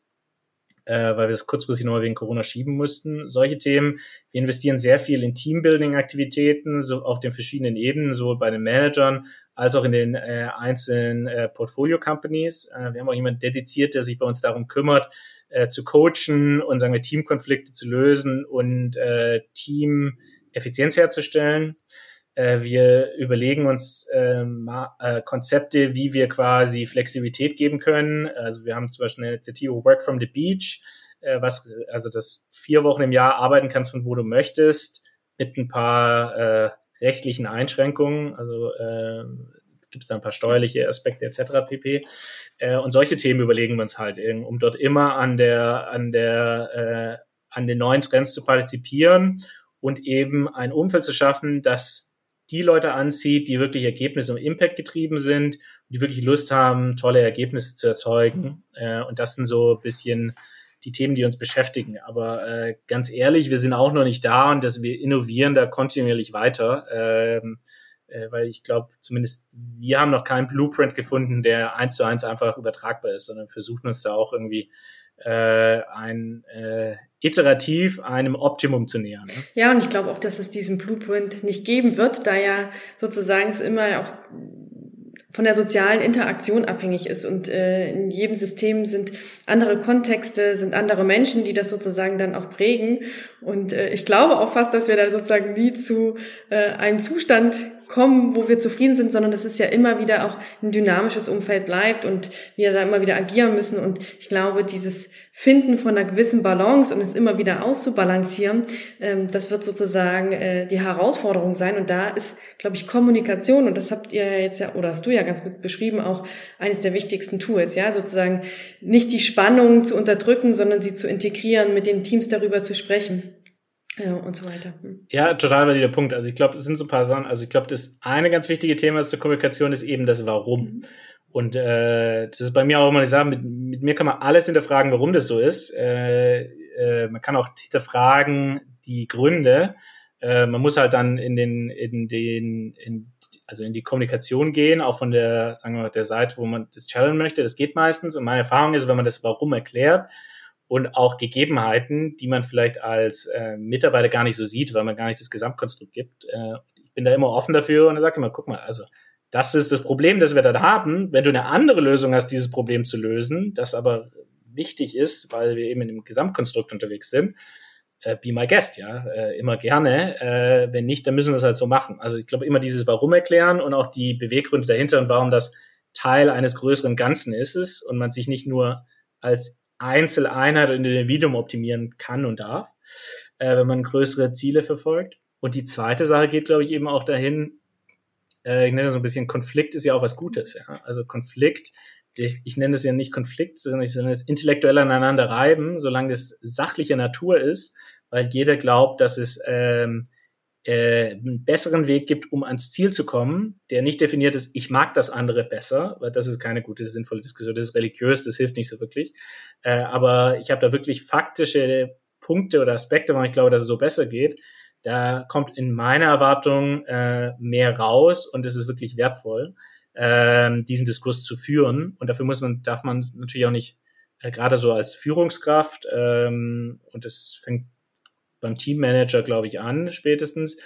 äh, weil wir das kurzfristig noch wegen Corona schieben mussten. Solche Themen. Wir investieren sehr viel in Teambuilding-Aktivitäten, so auf den verschiedenen Ebenen, sowohl bei den Managern als auch in den äh, einzelnen äh, Portfolio-Companies. Äh, wir haben auch jemanden dediziert, der sich bei uns darum kümmert, äh, zu coachen und sagen wir Teamkonflikte zu lösen und äh, Team-Effizienz herzustellen. Äh, wir überlegen uns ähm, äh, Konzepte, wie wir quasi Flexibilität geben können. Also wir haben zum Beispiel eine Initiative Work from the Beach, äh, was also das vier Wochen im Jahr arbeiten kannst von wo du möchtest, mit ein paar äh, rechtlichen Einschränkungen. Also äh, gibt es da ein paar steuerliche Aspekte etc. pp. Äh, und solche Themen überlegen wir uns halt, um dort immer an der an der äh, an den neuen Trends zu partizipieren und eben ein Umfeld zu schaffen, das die Leute anzieht, die wirklich Ergebnisse und Impact getrieben sind, die wirklich Lust haben, tolle Ergebnisse zu erzeugen. Äh, und das sind so ein bisschen die Themen, die uns beschäftigen. Aber äh, ganz ehrlich, wir sind auch noch nicht da und dass wir innovieren da kontinuierlich weiter. Ähm, äh, weil ich glaube, zumindest wir haben noch keinen Blueprint gefunden, der eins zu eins einfach übertragbar ist, sondern versuchen uns da auch irgendwie äh, ein äh, iterativ einem Optimum zu nähern. Ne? Ja, und ich glaube auch, dass es diesen Blueprint nicht geben wird, da ja sozusagen es immer auch von der sozialen Interaktion abhängig ist. Und äh, in jedem System sind andere Kontexte, sind andere Menschen, die das sozusagen dann auch prägen. Und äh, ich glaube auch fast, dass wir da sozusagen nie zu äh, einem Zustand kommen, wo wir zufrieden sind, sondern dass es ja immer wieder auch ein dynamisches Umfeld bleibt und wir da immer wieder agieren müssen. Und ich glaube, dieses Finden von einer gewissen Balance und es immer wieder auszubalancieren, ähm, das wird sozusagen äh, die Herausforderung sein. Und da ist, glaube ich, Kommunikation, und das habt ihr jetzt ja, oder hast du ja ganz gut beschrieben, auch eines der wichtigsten Tools, ja, sozusagen nicht die Spannung zu unterdrücken, sondern sie zu integrieren, mit den Teams darüber zu sprechen. Ja, und so weiter. Hm. Ja, total valider Punkt. Also ich glaube, es sind so ein paar Sachen. Also ich glaube, das eine ganz wichtige Thema zur Kommunikation ist eben das Warum. Mhm. Und äh, das ist bei mir auch immer die Sache, mit, mit mir kann man alles hinterfragen, warum das so ist. Äh, äh, man kann auch hinterfragen die Gründe. Äh, man muss halt dann in den, in den, in, also in die Kommunikation gehen, auch von der, sagen wir mal, der Seite, wo man das challenge möchte. Das geht meistens. Und meine Erfahrung ist, wenn man das Warum erklärt, und auch Gegebenheiten, die man vielleicht als äh, Mitarbeiter gar nicht so sieht, weil man gar nicht das Gesamtkonstrukt gibt. Äh, ich bin da immer offen dafür und dann sage immer, guck mal, also das ist das Problem, das wir da haben. Wenn du eine andere Lösung hast, dieses Problem zu lösen, das aber wichtig ist, weil wir eben in dem Gesamtkonstrukt unterwegs sind, äh, be my guest, ja, äh, immer gerne. Äh, wenn nicht, dann müssen wir es halt so machen. Also ich glaube, immer dieses Warum erklären und auch die Beweggründe dahinter und warum das Teil eines größeren Ganzen ist es und man sich nicht nur als Einzeleinheit in dem Individuum optimieren kann und darf, äh, wenn man größere Ziele verfolgt. Und die zweite Sache geht, glaube ich, eben auch dahin, äh, ich nenne das so ein bisschen, Konflikt ist ja auch was Gutes. Ja? Also Konflikt, ich, ich nenne es ja nicht Konflikt, sondern ich nenne es intellektuell aneinander reiben, solange das sachliche Natur ist, weil jeder glaubt, dass es ähm, äh, einen besseren Weg gibt, um ans Ziel zu kommen, der nicht definiert ist, ich mag das andere besser, weil das ist keine gute, sinnvolle Diskussion, das ist religiös, das hilft nicht so wirklich. Äh, aber ich habe da wirklich faktische Punkte oder Aspekte, warum ich glaube, dass es so besser geht. Da kommt in meiner Erwartung äh, mehr raus und es ist wirklich wertvoll. ähm, diesen Diskurs zu führen. Und dafür muss man, darf man natürlich auch nicht, äh, gerade so als Führungskraft, ähm, und das fängt beim Teammanager, glaube ich, an, spätestens,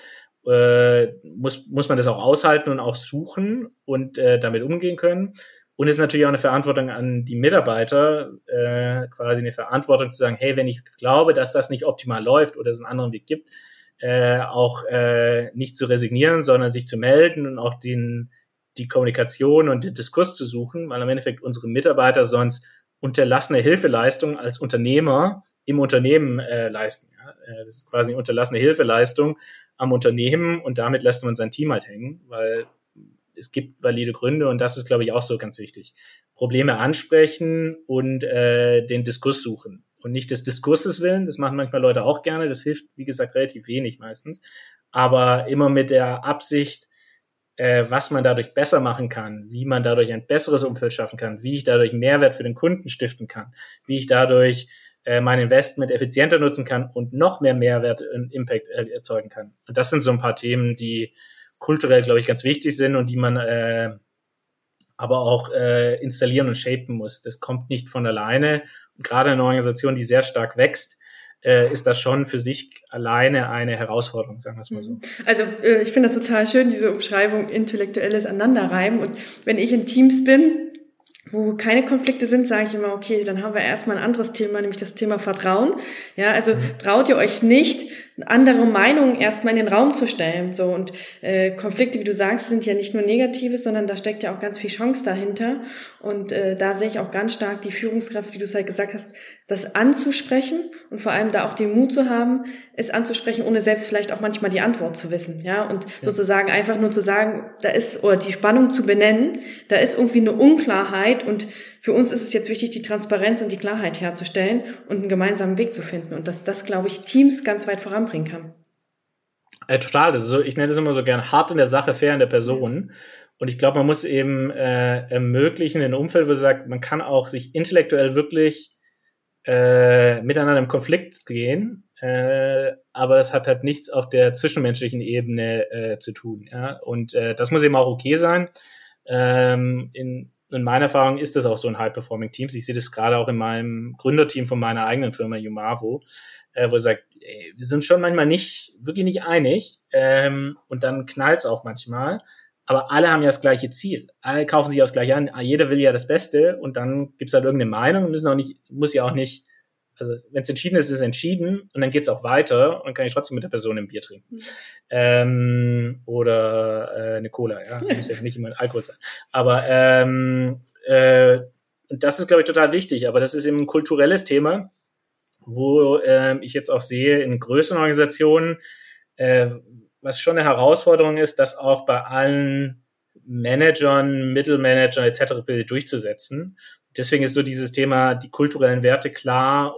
äh, muss, muss man das auch aushalten und auch suchen und äh, damit umgehen können. Und es ist natürlich auch eine Verantwortung an die Mitarbeiter, äh, quasi eine Verantwortung zu sagen, hey, wenn ich glaube, dass das nicht optimal läuft oder es einen anderen Weg gibt, äh, auch äh, nicht zu resignieren, sondern sich zu melden und auch den, die Kommunikation und den Diskurs zu suchen, weil im Endeffekt unsere Mitarbeiter sonst unterlassene Hilfeleistung als Unternehmer im Unternehmen äh, leisten. Ja? Äh, das ist quasi unterlassene Hilfeleistung am Unternehmen und damit lässt man sein Team halt hängen, weil es gibt valide Gründe und das ist, glaube ich, auch so ganz wichtig. Probleme ansprechen und äh, den Diskurs suchen. Und nicht des Diskurses willen, das machen manchmal Leute auch gerne, das hilft, wie gesagt, relativ wenig meistens, aber immer mit der Absicht, äh, was man dadurch besser machen kann, wie man dadurch ein besseres Umfeld schaffen kann, wie ich dadurch Mehrwert für den Kunden stiften kann, wie ich dadurch äh, mein Investment effizienter nutzen kann und noch mehr Mehrwert und Impact äh, erzeugen kann. Und das sind so ein paar Themen, die kulturell, glaube ich, ganz wichtig sind und die man äh, aber auch äh, installieren und shapen muss. Das kommt nicht von alleine. Und gerade in einer Organisation, die sehr stark wächst, äh, ist das schon für sich alleine eine Herausforderung, sagen wir es mal so. Mhm. Also äh, ich finde das total schön, diese Umschreibung intellektuelles Aneinanderreiben. Und wenn ich in Teams bin, wo keine Konflikte sind, sage ich immer, okay, dann haben wir erstmal ein anderes Thema, nämlich das Thema Vertrauen. Ja, also mhm. traut ihr euch nicht, andere Meinungen erstmal in den Raum zu stellen. So und äh, Konflikte, wie du sagst, sind ja nicht nur Negatives, sondern da steckt ja auch ganz viel Chance dahinter. Und äh, da sehe ich auch ganz stark die Führungskraft, wie du es halt gesagt hast, das anzusprechen und vor allem da auch den Mut zu haben, es anzusprechen, ohne selbst vielleicht auch manchmal die Antwort zu wissen. Ja, und ja. sozusagen einfach nur zu sagen, da ist oder die Spannung zu benennen, da ist irgendwie eine Unklarheit und für uns ist es jetzt wichtig, die Transparenz und die Klarheit herzustellen und einen gemeinsamen Weg zu finden und dass das, glaube ich, Teams ganz weit voranbringen kann. Äh, total. Das so, ich nenne das immer so gern hart in der Sache, fair in der Person. Und ich glaube, man muss eben äh, ermöglichen, in einem Umfeld, wo man sagt, man kann auch sich intellektuell wirklich äh, miteinander im Konflikt gehen, äh, aber das hat halt nichts auf der zwischenmenschlichen Ebene äh, zu tun. Ja? Und äh, das muss eben auch okay sein. Ähm, in, in meiner Erfahrung ist das auch so ein High-Performing-Team. Ich sehe das gerade auch in meinem Gründerteam von meiner eigenen Firma Umavo, äh, wo ich sage, wir sind schon manchmal nicht, wirklich nicht einig ähm, und dann knallt's auch manchmal. Aber alle haben ja das gleiche Ziel. Alle kaufen sich auch das gleiche an. Jeder will ja das Beste und dann gibt's halt irgendeine Meinung und müssen auch nicht, muss ja auch nicht also wenn es entschieden ist, ist es entschieden und dann geht es auch weiter und kann ich trotzdem mit der Person ein Bier trinken. Mhm. Ähm, oder äh, eine Cola, ja. <laughs> Muss ja nicht immer Alkohol sein. Aber ähm, äh, das ist, glaube ich, total wichtig. Aber das ist eben ein kulturelles Thema, wo äh, ich jetzt auch sehe in größeren Organisationen, äh, was schon eine Herausforderung ist, das auch bei allen Managern, Mittelmanagern etc. durchzusetzen. Deswegen ist so dieses Thema, die kulturellen Werte klar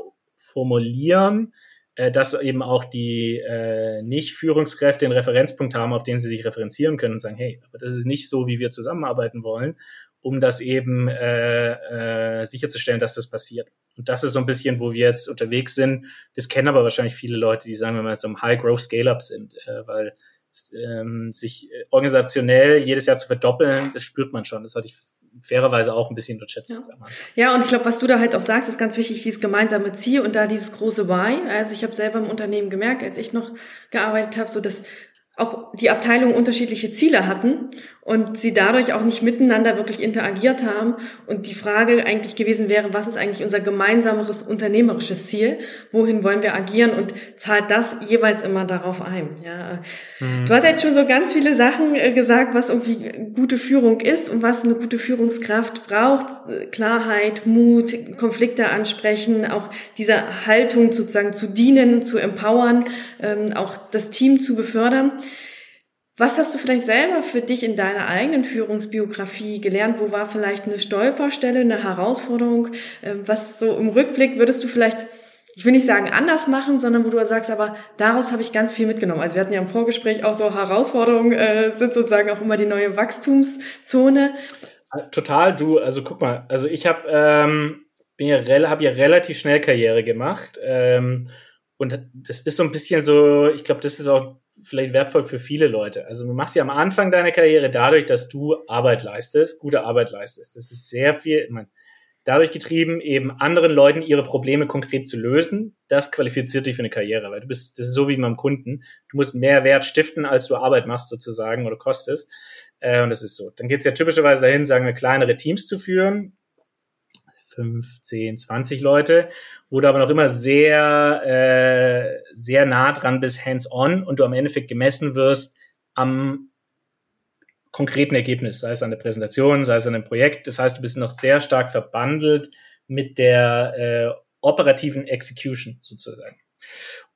formulieren, äh, dass eben auch die äh, Nicht-Führungskräfte einen Referenzpunkt haben, auf den sie sich referenzieren können und sagen, hey, aber das ist nicht so, wie wir zusammenarbeiten wollen, um das eben äh, äh, sicherzustellen, dass das passiert. Und das ist so ein bisschen, wo wir jetzt unterwegs sind. Das kennen aber wahrscheinlich viele Leute, die sagen wir mal so im High-Growth-Scale-Up sind, äh, weil ähm, sich organisationell jedes Jahr zu verdoppeln, das spürt man schon. Das hatte ich fairerweise auch ein bisschen unterschätzt. Ja, ja und ich glaube, was du da halt auch sagst, ist ganz wichtig, dieses gemeinsame Ziel und da dieses große Why. Also ich habe selber im Unternehmen gemerkt, als ich noch gearbeitet habe, so dass auch die Abteilungen unterschiedliche Ziele hatten und sie dadurch auch nicht miteinander wirklich interagiert haben und die Frage eigentlich gewesen wäre, was ist eigentlich unser gemeinsameres unternehmerisches Ziel? Wohin wollen wir agieren und zahlt das jeweils immer darauf ein? Ja. Mhm. Du hast jetzt schon so ganz viele Sachen äh, gesagt, was irgendwie gute Führung ist und was eine gute Führungskraft braucht. Klarheit, Mut, Konflikte ansprechen, auch diese Haltung sozusagen zu dienen, zu empowern, ähm, auch das Team zu befördern. Was hast du vielleicht selber für dich in deiner eigenen Führungsbiografie gelernt? Wo war vielleicht eine Stolperstelle, eine Herausforderung? Ähm, was so im Rückblick würdest du vielleicht, ich will nicht sagen anders machen, sondern wo du sagst, aber daraus habe ich ganz viel mitgenommen. Also wir hatten ja im Vorgespräch auch so Herausforderungen, äh, sind sozusagen auch immer die neue Wachstumszone. Äh, total, du, also guck mal, also ich habe ähm, bin ja, habe ja relativ schnell Karriere gemacht ähm, und das ist so ein bisschen so, ich glaube, das ist auch vielleicht wertvoll für viele Leute. Also du machst ja am Anfang deiner Karriere dadurch, dass du Arbeit leistest, gute Arbeit leistest. Das ist sehr viel, meine, dadurch getrieben, eben anderen Leuten ihre Probleme konkret zu lösen. Das qualifiziert dich für eine Karriere, weil du bist, das ist so wie beim Kunden. Du musst mehr Wert stiften, als du Arbeit machst sozusagen oder kostest. Äh, und das ist so. Dann geht es ja typischerweise dahin, sagen wir, kleinere Teams zu führen. 15, 20 Leute, wo du aber noch immer sehr, äh, sehr nah dran bist, hands-on und du am Endeffekt gemessen wirst am konkreten Ergebnis, sei es an der Präsentation, sei es an einem Projekt. Das heißt, du bist noch sehr stark verbandelt mit der äh, operativen Execution sozusagen.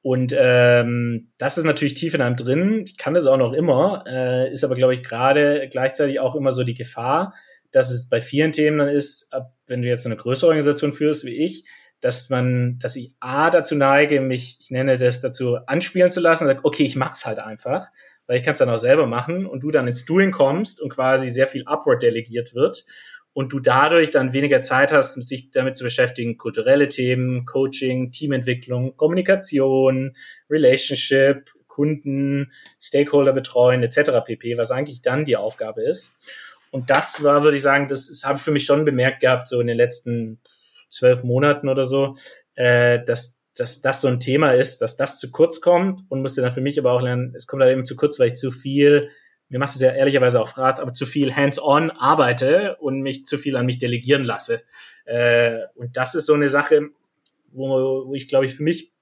Und ähm, das ist natürlich tief in einem drin. Ich kann das auch noch immer, äh, ist aber, glaube ich, gerade gleichzeitig auch immer so die Gefahr, dass es bei vielen Themen dann ist, wenn du jetzt eine größere Organisation führst wie ich, dass man, dass ich A dazu neige, mich, ich nenne das dazu, anspielen zu lassen und sage, okay, ich mach's halt einfach, weil ich kann es dann auch selber machen und du dann ins Doing kommst und quasi sehr viel upward delegiert wird und du dadurch dann weniger Zeit hast, sich damit zu beschäftigen, kulturelle Themen, Coaching, Teamentwicklung, Kommunikation, Relationship, Kunden, Stakeholder betreuen, etc. pp, was eigentlich dann die Aufgabe ist. Und das war, würde ich sagen, das, das habe ich für mich schon bemerkt gehabt, so in den letzten zwölf Monaten oder so, äh, dass, dass das so ein Thema ist, dass das zu kurz kommt und musste dann für mich aber auch lernen, es kommt halt eben zu kurz, weil ich zu viel, mir macht es ja ehrlicherweise auch Rat, aber zu viel hands-on arbeite und mich zu viel an mich delegieren lasse. Äh, und das ist so eine Sache, wo, wo ich, glaube ich, für mich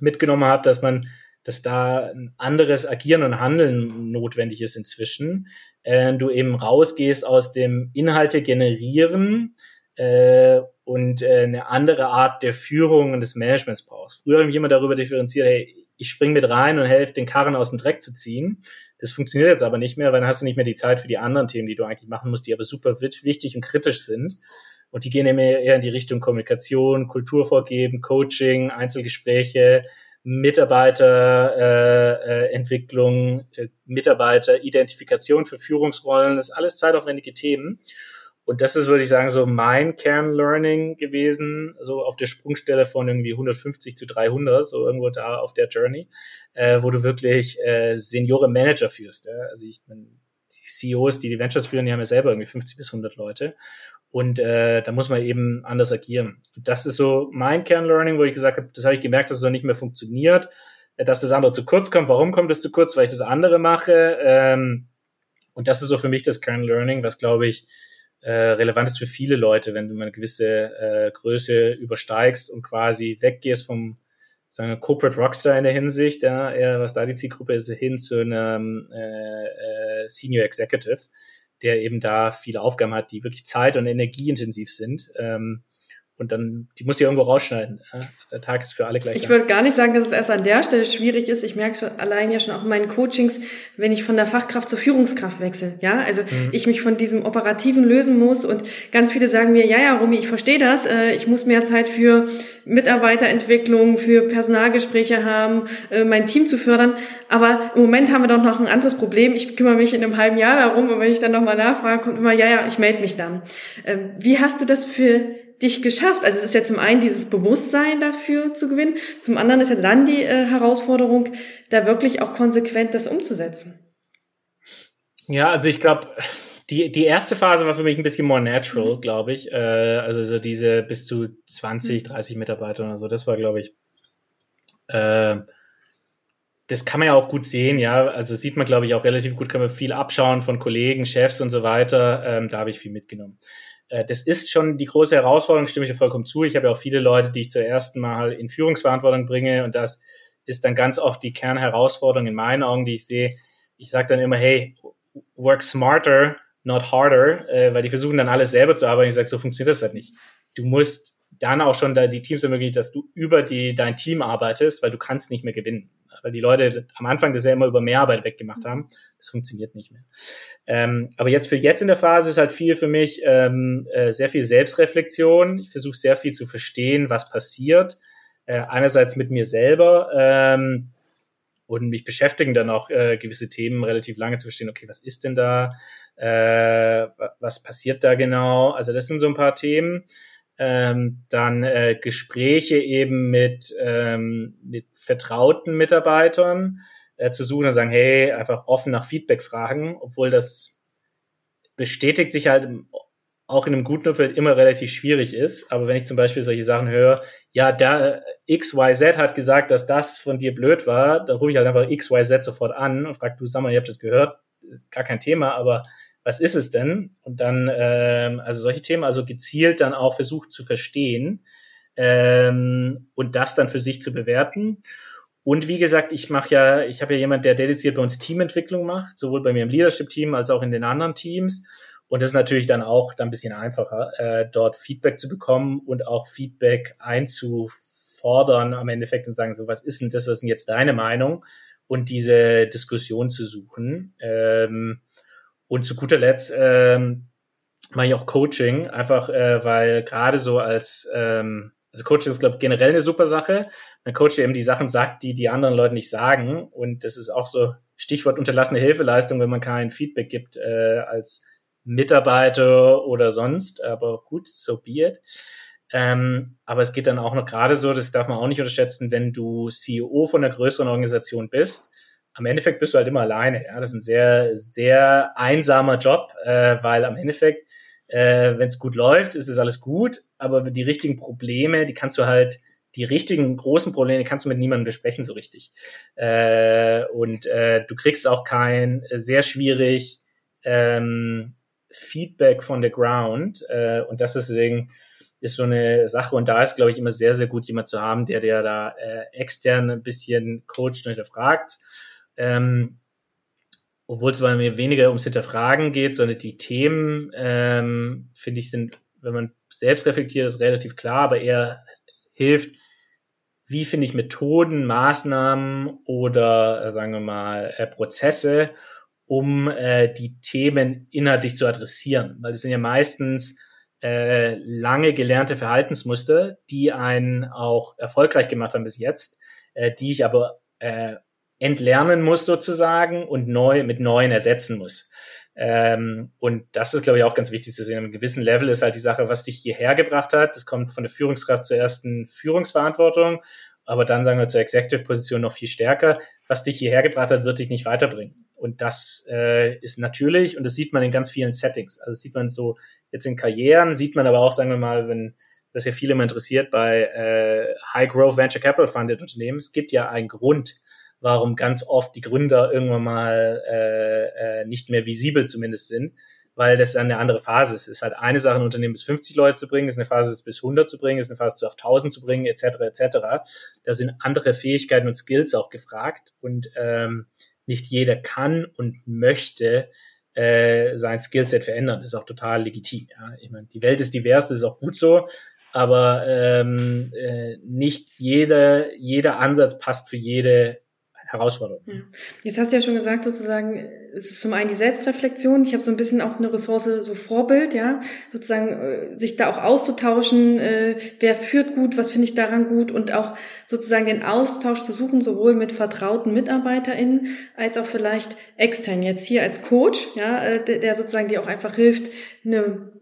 mitgenommen habe, dass man dass da ein anderes Agieren und Handeln notwendig ist inzwischen. Äh, du eben rausgehst aus dem Inhalte generieren äh, und äh, eine andere Art der Führung und des Managements brauchst. Früher haben jemand darüber differenziert, hey, ich spring mit rein und helfe den Karren aus dem Dreck zu ziehen. Das funktioniert jetzt aber nicht mehr, weil dann hast du nicht mehr die Zeit für die anderen Themen, die du eigentlich machen musst, die aber super wichtig und kritisch sind. Und die gehen eher in die Richtung Kommunikation, Kultur vorgeben, Coaching, Einzelgespräche, Mitarbeiterentwicklung, äh, äh, äh, Mitarbeiteridentifikation für Führungsrollen. Das ist alles zeitaufwendige Themen. Und das ist, würde ich sagen, so mein Kernlearning gewesen, so auf der Sprungstelle von irgendwie 150 zu 300, so irgendwo da auf der Journey, äh, wo du wirklich äh, Seniore Manager führst. Ja? Also ich bin die CEOs, die die Ventures führen, die haben ja selber irgendwie 50 bis 100 Leute. Und äh, da muss man eben anders agieren. Das ist so mein Kernlearning, wo ich gesagt habe, das habe ich gemerkt, dass es noch nicht mehr funktioniert, äh, dass das andere zu kurz kommt. Warum kommt es zu kurz? Weil ich das andere mache. Ähm, und das ist so für mich das Kernlearning, was glaube ich äh, relevant ist für viele Leute, wenn du eine gewisse äh, Größe übersteigst und quasi weggehst vom sagen wir, Corporate Rockstar in der Hinsicht, ja, eher, was da die Zielgruppe ist, hin zu einem äh, äh, Senior Executive, der eben da viele Aufgaben hat, die wirklich zeit- und energieintensiv sind. Ähm, und dann, die muss ich irgendwo rausschneiden. Ja? Der Tag ist für alle gleich. Ich würde gar nicht sagen, dass es erst an der Stelle schwierig ist. Ich merke schon allein ja schon auch in meinen Coachings, wenn ich von der Fachkraft zur Führungskraft wechsle. Ja, also mhm. ich mich von diesem Operativen lösen muss und ganz viele sagen mir, ja, ja, Romy, ich verstehe das. Äh, ich muss mehr Zeit für Mitarbeiterentwicklung, für Personalgespräche haben, äh, mein Team zu fördern. Aber im Moment haben wir doch noch ein anderes Problem. Ich kümmere mich in einem halben Jahr darum und wenn ich dann nochmal nachfrage, kommt immer, ja, ja, ich melde mich dann. Ähm, wie hast du das für dich geschafft? Also es ist ja zum einen dieses Bewusstsein dafür zu gewinnen, zum anderen ist ja dann die äh, Herausforderung, da wirklich auch konsequent das umzusetzen. Ja, also ich glaube, die, die erste Phase war für mich ein bisschen more natural, mhm. glaube ich. Äh, also so diese bis zu 20, 30 mhm. Mitarbeiter oder so, das war, glaube ich, äh, das kann man ja auch gut sehen, ja. Also sieht man, glaube ich, auch relativ gut, kann man viel abschauen von Kollegen, Chefs und so weiter. Ähm, da habe ich viel mitgenommen. Äh, das ist schon die große Herausforderung, stimme ich dir vollkommen zu. Ich habe ja auch viele Leute, die ich zum ersten Mal in Führungsverantwortung bringe und das ist dann ganz oft die Kernherausforderung in meinen Augen, die ich sehe. Ich sage dann immer, hey, work smarter, not harder, äh, weil die versuchen dann alles selber zu arbeiten. Ich sage, so funktioniert das halt nicht. Du musst dann auch schon da die Teams ermöglichen, dass du über die, dein Team arbeitest, weil du kannst nicht mehr gewinnen weil die Leute am Anfang das ja immer über Mehrarbeit weggemacht haben. Das funktioniert nicht mehr. Ähm, aber jetzt für jetzt in der Phase ist halt viel für mich ähm, äh, sehr viel Selbstreflexion. Ich versuche sehr viel zu verstehen, was passiert. Äh, einerseits mit mir selber ähm, und mich beschäftigen dann auch äh, gewisse Themen relativ lange zu verstehen. Okay, was ist denn da? Äh, was passiert da genau? Also das sind so ein paar Themen ähm, dann äh, Gespräche eben mit, ähm, mit vertrauten Mitarbeitern, äh, zu suchen und sagen, hey, einfach offen nach Feedback fragen, obwohl das bestätigt sich halt auch in einem guten Umfeld immer relativ schwierig ist. Aber wenn ich zum Beispiel solche Sachen höre, ja, der XYZ hat gesagt, dass das von dir blöd war, dann rufe ich halt einfach XYZ sofort an und frage, du sag mal, ihr habt das gehört, gar kein Thema, aber was ist es denn? Und dann, ähm, also solche Themen, also gezielt dann auch versucht zu verstehen ähm, und das dann für sich zu bewerten. Und wie gesagt, ich mache ja, ich habe ja jemand, der dediziert bei uns Teamentwicklung macht, sowohl bei mir im Leadership-Team als auch in den anderen Teams. Und das ist natürlich dann auch dann ein bisschen einfacher, äh, dort Feedback zu bekommen und auch Feedback einzufordern am Endeffekt und sagen, so, was ist denn das, was ist denn jetzt deine Meinung? Und diese Diskussion zu suchen. Ähm, und zu guter Letzt ähm, mache ich auch Coaching, einfach äh, weil gerade so als ähm, also Coaching ist, glaube ich, generell eine super Sache. Man Coach eben die Sachen sagt, die die anderen Leute nicht sagen. Und das ist auch so Stichwort unterlassene Hilfeleistung, wenn man kein Feedback gibt äh, als Mitarbeiter oder sonst, aber gut, so be it. Ähm, aber es geht dann auch noch gerade so, das darf man auch nicht unterschätzen, wenn du CEO von einer größeren Organisation bist. Am Endeffekt bist du halt immer alleine. Ja? Das ist ein sehr, sehr einsamer Job, äh, weil am Endeffekt, äh, wenn es gut läuft, ist es alles gut, aber die richtigen Probleme, die kannst du halt, die richtigen großen Probleme kannst du mit niemandem besprechen so richtig. Äh, und äh, du kriegst auch kein äh, sehr schwierig ähm, Feedback von der Ground. Äh, und das ist deswegen ist so eine Sache. Und da ist, glaube ich, immer sehr, sehr gut, jemand zu haben, der der da äh, extern ein bisschen coacht und hinterfragt. Ähm, obwohl es bei mir weniger ums Hinterfragen geht, sondern die Themen, ähm, finde ich, sind, wenn man selbst reflektiert, ist relativ klar, aber eher hilft, wie finde ich Methoden, Maßnahmen oder, äh, sagen wir mal, äh, Prozesse, um äh, die Themen inhaltlich zu adressieren. Weil es sind ja meistens äh, lange gelernte Verhaltensmuster, die einen auch erfolgreich gemacht haben bis jetzt, äh, die ich aber äh, entlernen muss sozusagen und neu mit neuen ersetzen muss. Ähm, und das ist, glaube ich, auch ganz wichtig zu sehen. Am gewissen Level ist halt die Sache, was dich hierher gebracht hat. Das kommt von der Führungskraft zur ersten Führungsverantwortung, aber dann sagen wir zur Executive-Position noch viel stärker. Was dich hierher gebracht hat, wird dich nicht weiterbringen. Und das äh, ist natürlich, und das sieht man in ganz vielen Settings. Also sieht man so jetzt in Karrieren, sieht man aber auch, sagen wir mal, wenn das ja viele immer interessiert bei äh, High Growth Venture Capital Funded Unternehmen. Es gibt ja einen Grund, warum ganz oft die Gründer irgendwann mal äh, äh, nicht mehr visibel zumindest sind, weil das dann eine andere Phase ist. Es ist halt eine Sache, ein Unternehmen bis 50 Leute zu bringen, ist eine Phase, es bis 100 zu bringen, ist eine Phase, es auf 1000 zu bringen, etc., etc. Da sind andere Fähigkeiten und Skills auch gefragt und ähm, nicht jeder kann und möchte äh, sein Skillset verändern. Ist auch total legitim. Ja? Ich meine, die Welt ist divers, das ist auch gut so, aber ähm, äh, nicht jeder, jeder Ansatz passt für jede Herausforderung. Ja. Jetzt hast du ja schon gesagt, sozusagen, es ist zum einen die Selbstreflexion. Ich habe so ein bisschen auch eine Ressource, so Vorbild, ja, sozusagen äh, sich da auch auszutauschen, äh, wer führt gut, was finde ich daran gut und auch sozusagen den Austausch zu suchen, sowohl mit vertrauten MitarbeiterInnen als auch vielleicht extern. Jetzt hier als Coach, ja, äh, der, der sozusagen dir auch einfach hilft, eine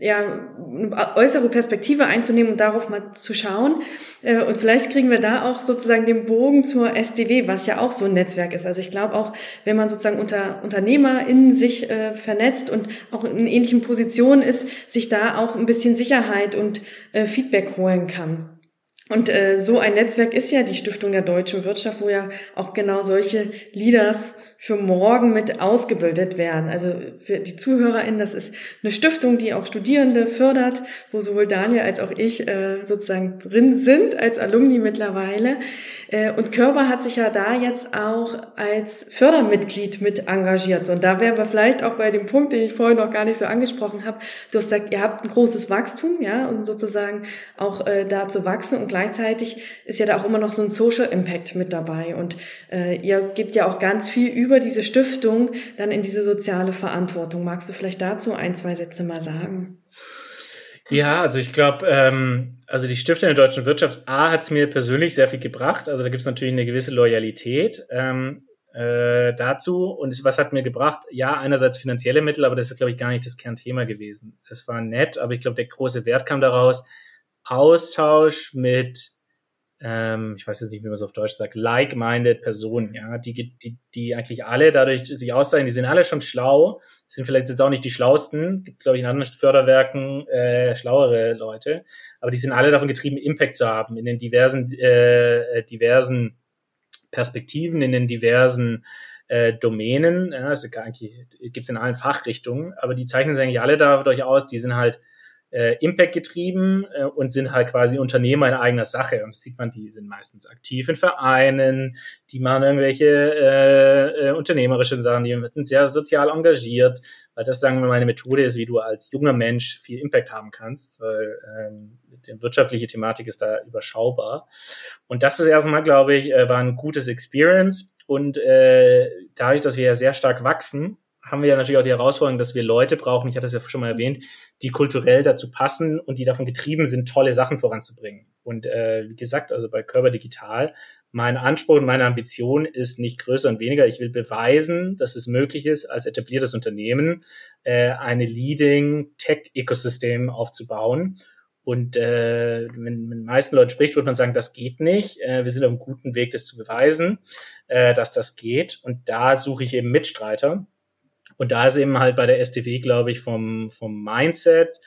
ja, eine äußere Perspektive einzunehmen und darauf mal zu schauen. Äh, und vielleicht kriegen wir da auch sozusagen den Bogen zur SDW, was ja auch so ein Netzwerk ist. Also ich glaube auch, wenn man sozusagen unter Unternehmer in sich äh, vernetzt und auch in ähnlichen Positionen ist, sich da auch ein bisschen Sicherheit und äh, Feedback holen kann. Und äh, so ein Netzwerk ist ja die Stiftung der deutschen Wirtschaft, wo ja auch genau solche Leaders für morgen mit ausgebildet werden. Also für die ZuhörerInnen, das ist eine Stiftung, die auch Studierende fördert, wo sowohl Daniel als auch ich äh, sozusagen drin sind als Alumni mittlerweile. Äh, und Körper hat sich ja da jetzt auch als Fördermitglied mit engagiert. Und da wären wir vielleicht auch bei dem Punkt, den ich vorhin noch gar nicht so angesprochen habe. Du hast gesagt, ihr habt ein großes Wachstum, ja, und sozusagen auch äh, da zu wachsen. Und gleichzeitig ist ja da auch immer noch so ein Social Impact mit dabei. Und äh, ihr gebt ja auch ganz viel über diese Stiftung dann in diese soziale Verantwortung. Magst du vielleicht dazu ein, zwei Sätze mal sagen? Ja, also ich glaube, ähm, also die Stiftung der deutschen Wirtschaft, A, hat es mir persönlich sehr viel gebracht. Also da gibt es natürlich eine gewisse Loyalität ähm, äh, dazu. Und was hat mir gebracht? Ja, einerseits finanzielle Mittel, aber das ist, glaube ich, gar nicht das Kernthema gewesen. Das war nett, aber ich glaube, der große Wert kam daraus. Austausch mit ähm, ich weiß jetzt nicht, wie man es auf Deutsch sagt, like-minded Personen, ja, die, die, die eigentlich alle dadurch sich auszeichnen, die sind alle schon schlau, sind vielleicht jetzt auch nicht die schlausten, gibt, glaube ich, in anderen Förderwerken äh, schlauere Leute, aber die sind alle davon getrieben, Impact zu haben in den diversen, äh, diversen Perspektiven, in den diversen äh, Domänen. Ja, es gibt es in allen Fachrichtungen, aber die zeichnen sich eigentlich alle dadurch aus, die sind halt äh, Impact getrieben äh, und sind halt quasi Unternehmer in eigener Sache. Und das sieht man, die sind meistens aktiv in Vereinen, die machen irgendwelche äh, äh, unternehmerischen Sachen, die sind sehr sozial engagiert, weil das, sagen wir mal, eine Methode ist, wie du als junger Mensch viel Impact haben kannst, weil ähm, die wirtschaftliche Thematik ist da überschaubar. Und das ist erstmal, glaube ich, äh, war ein gutes Experience. Und äh, dadurch, dass wir ja sehr stark wachsen, haben wir ja natürlich auch die Herausforderung, dass wir Leute brauchen, ich hatte es ja schon mal erwähnt, die kulturell dazu passen und die davon getrieben sind, tolle Sachen voranzubringen. Und äh, wie gesagt, also bei Körper Digital, mein Anspruch und meine Ambition ist nicht größer und weniger. Ich will beweisen, dass es möglich ist, als etabliertes Unternehmen äh, eine Leading Tech-Ökosystem aufzubauen. Und äh, wenn man mit den meisten Leuten spricht, würde man sagen, das geht nicht. Äh, wir sind auf einem guten Weg, das zu beweisen, äh, dass das geht. Und da suche ich eben Mitstreiter. Und da ist eben halt bei der STW, glaube ich, vom, vom Mindset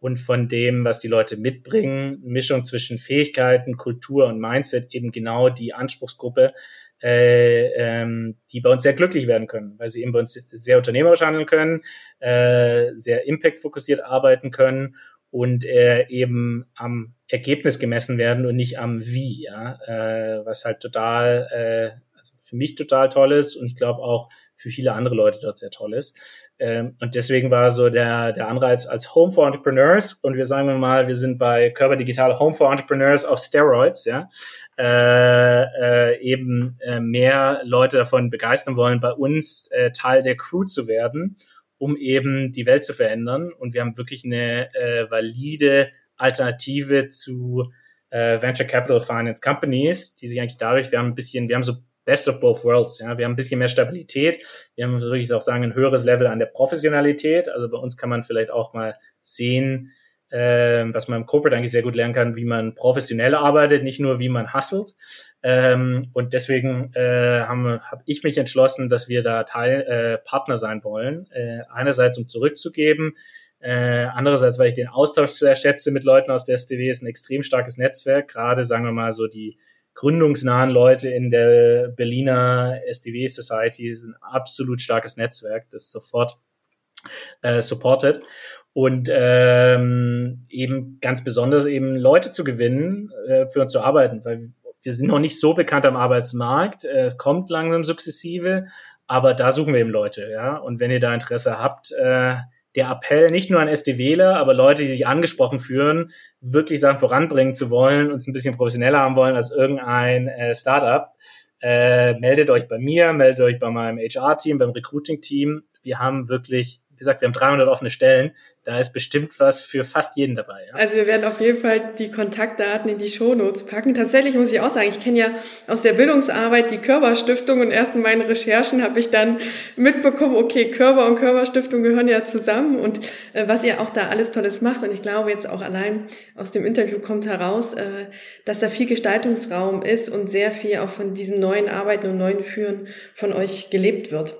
und von dem, was die Leute mitbringen, Mischung zwischen Fähigkeiten, Kultur und Mindset eben genau die Anspruchsgruppe, äh, ähm, die bei uns sehr glücklich werden können, weil sie eben bei uns sehr unternehmerisch handeln können, äh, sehr impact-fokussiert arbeiten können und äh, eben am Ergebnis gemessen werden und nicht am Wie, ja, äh, was halt total, äh, also für mich total toll ist und ich glaube auch für viele andere Leute dort sehr toll ist. Ähm, und deswegen war so der, der Anreiz als Home for Entrepreneurs und wir sagen mal, wir sind bei Körper Digital Home for Entrepreneurs auf Steroids, ja, äh, äh, eben äh, mehr Leute davon begeistern wollen, bei uns äh, Teil der Crew zu werden, um eben die Welt zu verändern. Und wir haben wirklich eine äh, valide Alternative zu äh, Venture Capital Finance Companies, die sich eigentlich dadurch, wir haben ein bisschen, wir haben so Best of both worlds. Ja, wir haben ein bisschen mehr Stabilität. Wir haben wirklich auch sagen ein höheres Level an der Professionalität. Also bei uns kann man vielleicht auch mal sehen, äh, was man im Corporate eigentlich sehr gut lernen kann, wie man professionell arbeitet, nicht nur wie man hustelt. Ähm, und deswegen äh, habe hab ich mich entschlossen, dass wir da Teil äh, Partner sein wollen. Äh, einerseits um zurückzugeben, äh, andererseits, weil ich den Austausch sehr schätze mit Leuten aus der SDW, ist ein extrem starkes Netzwerk. Gerade sagen wir mal so die gründungsnahen Leute in der Berliner SDW Society ist ein absolut starkes Netzwerk, das sofort äh, supportet und ähm, eben ganz besonders eben Leute zu gewinnen, äh, für uns zu arbeiten, weil wir sind noch nicht so bekannt am Arbeitsmarkt, äh, kommt langsam sukzessive, aber da suchen wir eben Leute, ja. Und wenn ihr da Interesse habt, äh, der Appell nicht nur an SDWler, aber Leute, die sich angesprochen fühlen, wirklich Sachen voranbringen zu wollen, uns ein bisschen professioneller haben wollen als irgendein äh, Startup. Äh, meldet euch bei mir, meldet euch bei meinem HR-Team, beim Recruiting-Team. Wir haben wirklich gesagt, wir haben 300 offene Stellen. Da ist bestimmt was für fast jeden dabei. Ja? Also wir werden auf jeden Fall die Kontaktdaten in die Shownotes packen. Tatsächlich muss ich auch sagen, ich kenne ja aus der Bildungsarbeit die Körperstiftung und erst in meinen Recherchen habe ich dann mitbekommen, okay, Körper und Körperstiftung gehören ja zusammen und äh, was ihr auch da alles Tolles macht. Und ich glaube jetzt auch allein aus dem Interview kommt heraus, äh, dass da viel Gestaltungsraum ist und sehr viel auch von diesem neuen Arbeiten und neuen Führen von euch gelebt wird.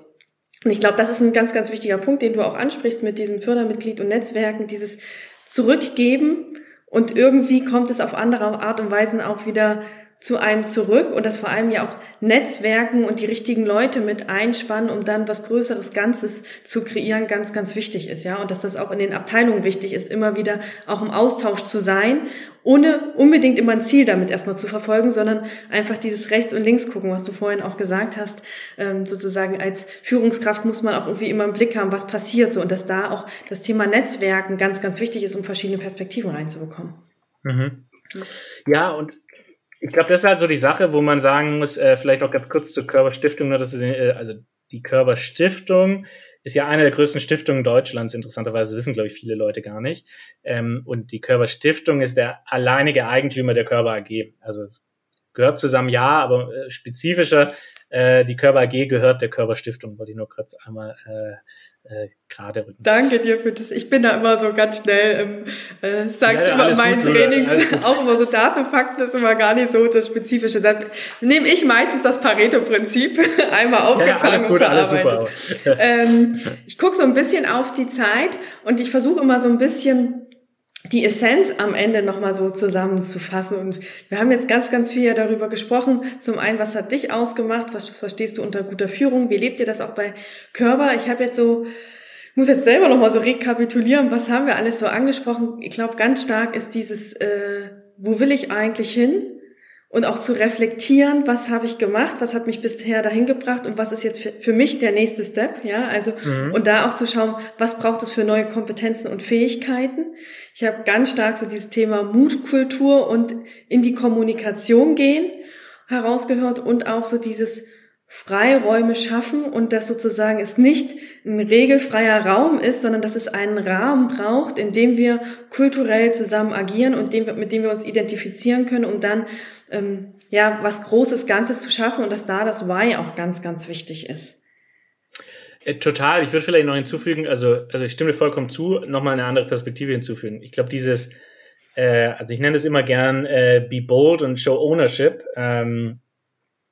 Und ich glaube, das ist ein ganz, ganz wichtiger Punkt, den du auch ansprichst mit diesem Fördermitglied und Netzwerken, dieses Zurückgeben und irgendwie kommt es auf andere Art und Weise auch wieder zu einem zurück und das vor allem ja auch Netzwerken und die richtigen Leute mit einspannen, um dann was Größeres Ganzes zu kreieren, ganz, ganz wichtig ist, ja. Und dass das auch in den Abteilungen wichtig ist, immer wieder auch im Austausch zu sein, ohne unbedingt immer ein Ziel damit erstmal zu verfolgen, sondern einfach dieses Rechts und Links gucken, was du vorhin auch gesagt hast. Ähm, sozusagen als Führungskraft muss man auch irgendwie immer im Blick haben, was passiert so und dass da auch das Thema Netzwerken ganz, ganz wichtig ist, um verschiedene Perspektiven reinzubekommen. Mhm. Ja, und ich glaube, das ist halt so die Sache, wo man sagen muss, äh, vielleicht auch ganz kurz zur Körperstiftung, nur dass es, äh, also die Körperstiftung ist ja eine der größten Stiftungen Deutschlands, interessanterweise wissen, glaube ich, viele Leute gar nicht. Ähm, und die Körperstiftung ist der alleinige Eigentümer der Körper AG. Also gehört zusammen, ja, aber äh, spezifischer. Äh, die Körper AG gehört der Körperstiftung, wollte ich nur kurz einmal äh, äh, gerade rücken. Danke dir für das. Ich bin da immer so ganz schnell, ähm, äh, sage ja, ich immer in meinen gut, Trainings, auch immer so Daten und Fakten ist immer gar nicht so das Spezifische. Dann nehme ich meistens das Pareto-Prinzip <laughs> einmal aufgefangen ja, alles gut, und verarbeitet. Alles super. ähm, ich gucke so ein bisschen auf die Zeit und ich versuche immer so ein bisschen die Essenz am Ende nochmal so zusammenzufassen. Und wir haben jetzt ganz, ganz viel darüber gesprochen. Zum einen, was hat dich ausgemacht? Was verstehst du unter guter Führung? Wie lebt ihr das auch bei Körper? Ich habe jetzt so, muss jetzt selber nochmal so rekapitulieren, was haben wir alles so angesprochen? Ich glaube, ganz stark ist dieses, äh, wo will ich eigentlich hin? Und auch zu reflektieren, was habe ich gemacht, was hat mich bisher dahin gebracht und was ist jetzt für, für mich der nächste Step, ja, also mhm. und da auch zu schauen, was braucht es für neue Kompetenzen und Fähigkeiten. Ich habe ganz stark so dieses Thema Mutkultur und in die Kommunikation gehen herausgehört und auch so dieses Freiräume schaffen und dass sozusagen es nicht ein regelfreier Raum ist, sondern dass es einen Rahmen braucht, in dem wir kulturell zusammen agieren und dem, mit dem wir uns identifizieren können, um dann ähm, ja was Großes Ganzes zu schaffen und dass da das Why auch ganz, ganz wichtig ist. Äh, total. Ich würde vielleicht noch hinzufügen, also, also ich stimme vollkommen zu, nochmal eine andere Perspektive hinzufügen. Ich glaube, dieses, äh, also ich nenne es immer gern äh, Be Bold und Show Ownership. Ähm,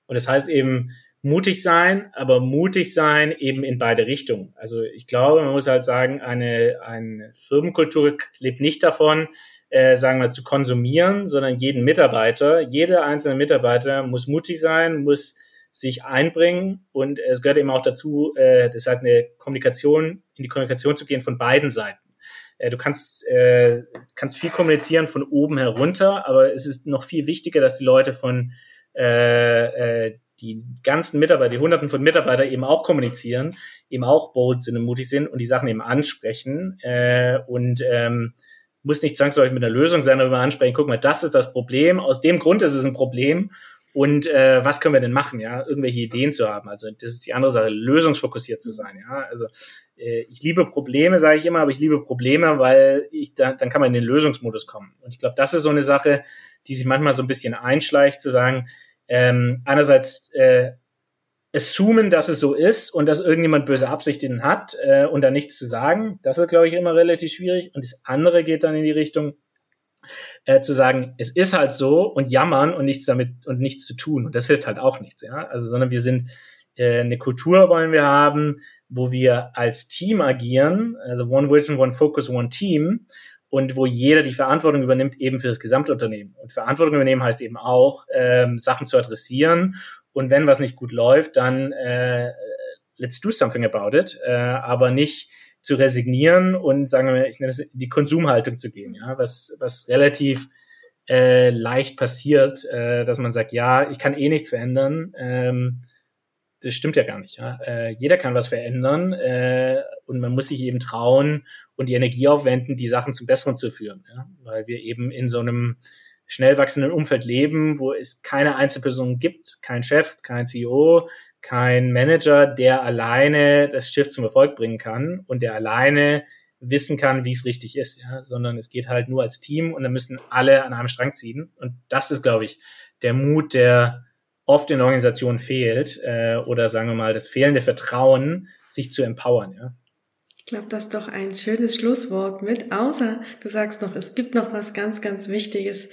und das heißt eben, mutig sein, aber mutig sein eben in beide Richtungen. Also ich glaube, man muss halt sagen, eine, eine Firmenkultur lebt nicht davon, äh, sagen wir, zu konsumieren, sondern jeden Mitarbeiter, jeder einzelne Mitarbeiter muss mutig sein, muss sich einbringen und es gehört eben auch dazu, äh, das ist halt eine Kommunikation, in die Kommunikation zu gehen von beiden Seiten. Äh, du kannst, äh, kannst viel kommunizieren von oben herunter, aber es ist noch viel wichtiger, dass die Leute von äh, äh, die ganzen Mitarbeiter, die Hunderten von Mitarbeitern eben auch kommunizieren, eben auch bold sind und mutig sind und die Sachen eben ansprechen äh, und ähm, muss nicht zwangsläufig mit einer Lösung sein, aber immer ansprechen, guck mal, das ist das Problem, aus dem Grund ist es ein Problem und äh, was können wir denn machen, ja, irgendwelche Ideen zu haben. Also das ist die andere Sache, lösungsfokussiert zu sein, ja. Also äh, ich liebe Probleme, sage ich immer, aber ich liebe Probleme, weil ich da, dann kann man in den Lösungsmodus kommen. Und ich glaube, das ist so eine Sache, die sich manchmal so ein bisschen einschleicht, zu sagen, ähm, einerseits äh, assumen, dass es so ist und dass irgendjemand böse Absichten hat äh, und da nichts zu sagen. Das ist, glaube ich, immer relativ schwierig. Und das andere geht dann in die Richtung, äh, zu sagen, es ist halt so und jammern und nichts damit und nichts zu tun. Und das hilft halt auch nichts, ja. Also, sondern wir sind äh, eine Kultur wollen wir haben, wo wir als Team agieren, also One Vision, One Focus, One Team und wo jeder die Verantwortung übernimmt eben für das Gesamtunternehmen. Und Verantwortung übernehmen heißt eben auch, ähm, Sachen zu adressieren und wenn was nicht gut läuft, dann äh, let's do something about it, äh, aber nicht zu resignieren und sagen wir, ich nenne es die Konsumhaltung zu gehen, ja, was was relativ äh, leicht passiert, äh, dass man sagt, ja, ich kann eh nichts verändern. Ähm, das stimmt ja gar nicht. Ja? Äh, jeder kann was verändern äh, und man muss sich eben trauen und die Energie aufwenden, die Sachen zum Besseren zu führen, ja? weil wir eben in so einem schnell wachsenden Umfeld leben, wo es keine Einzelperson gibt, kein Chef, kein CEO, kein Manager, der alleine das Schiff zum Erfolg bringen kann und der alleine wissen kann, wie es richtig ist, ja, sondern es geht halt nur als Team und dann müssen alle an einem Strang ziehen und das ist, glaube ich, der Mut, der oft in Organisationen fehlt äh, oder sagen wir mal das fehlende Vertrauen, sich zu empowern, ja. Ich glaube, das ist doch ein schönes Schlusswort mit, außer du sagst noch, es gibt noch was ganz, ganz Wichtiges,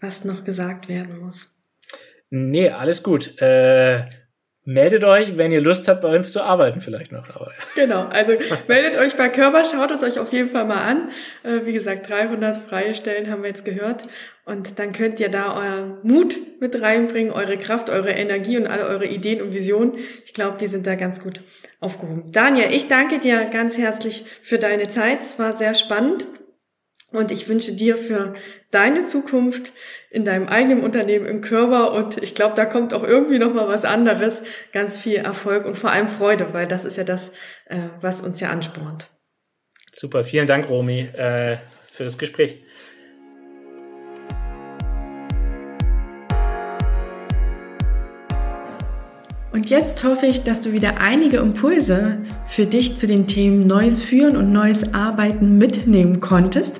was noch gesagt werden muss. Nee, alles gut. Äh, meldet euch, wenn ihr Lust habt, bei uns zu arbeiten, vielleicht noch. Aber. <laughs> Genau, also meldet euch bei Körper, schaut es euch auf jeden Fall mal an. Äh, wie gesagt, 300 freie Stellen haben wir jetzt gehört. Und dann könnt ihr da euer Mut mit reinbringen, eure Kraft, eure Energie und alle eure Ideen und Visionen. Ich glaube, die sind da ganz gut aufgehoben. Daniel, ich danke dir ganz herzlich für deine Zeit. Es war sehr spannend. Und ich wünsche dir für deine Zukunft in deinem eigenen Unternehmen im Körper und ich glaube, da kommt auch irgendwie noch mal was anderes, ganz viel Erfolg und vor allem Freude, weil das ist ja das, äh, was uns ja anspornt. Super, vielen Dank, Romy, äh, für das Gespräch. Und jetzt hoffe ich, dass du wieder einige Impulse für dich zu den Themen Neues Führen und Neues Arbeiten mitnehmen konntest.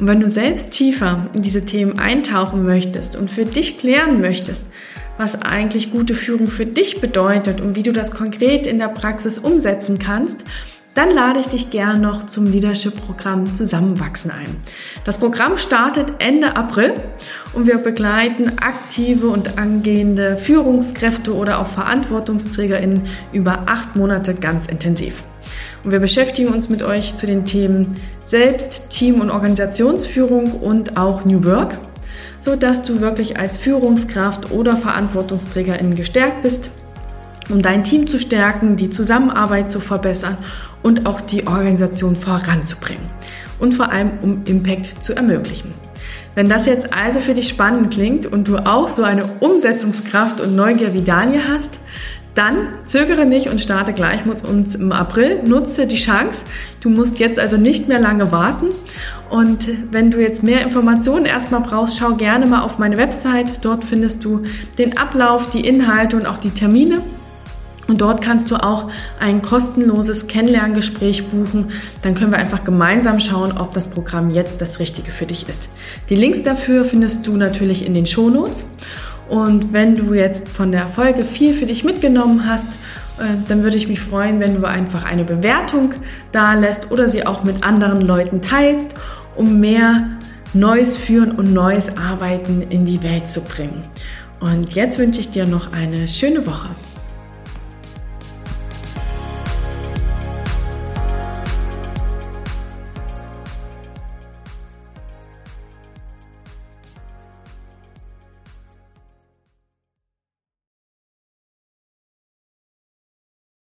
Und wenn du selbst tiefer in diese Themen eintauchen möchtest und für dich klären möchtest, was eigentlich gute Führung für dich bedeutet und wie du das konkret in der Praxis umsetzen kannst, dann lade ich dich gern noch zum Leadership-Programm Zusammenwachsen ein. Das Programm startet Ende April und wir begleiten aktive und angehende Führungskräfte oder auch VerantwortungsträgerInnen über acht Monate ganz intensiv. Und wir beschäftigen uns mit euch zu den Themen Selbst-, Team- und Organisationsführung und auch New Work, so dass du wirklich als Führungskraft oder Verantwortungsträgerin gestärkt bist um dein Team zu stärken, die Zusammenarbeit zu verbessern und auch die Organisation voranzubringen und vor allem um Impact zu ermöglichen. Wenn das jetzt also für dich spannend klingt und du auch so eine Umsetzungskraft und Neugier wie Daniel hast, dann zögere nicht und starte gleich mit uns im April. Nutze die Chance. Du musst jetzt also nicht mehr lange warten. Und wenn du jetzt mehr Informationen erstmal brauchst, schau gerne mal auf meine Website. Dort findest du den Ablauf, die Inhalte und auch die Termine. Und dort kannst du auch ein kostenloses Kennenlerngespräch buchen. Dann können wir einfach gemeinsam schauen, ob das Programm jetzt das Richtige für dich ist. Die Links dafür findest du natürlich in den Shownotes. Und wenn du jetzt von der Folge viel für dich mitgenommen hast, äh, dann würde ich mich freuen, wenn du einfach eine Bewertung da lässt oder sie auch mit anderen Leuten teilst, um mehr Neues führen und neues Arbeiten in die Welt zu bringen. Und jetzt wünsche ich dir noch eine schöne Woche.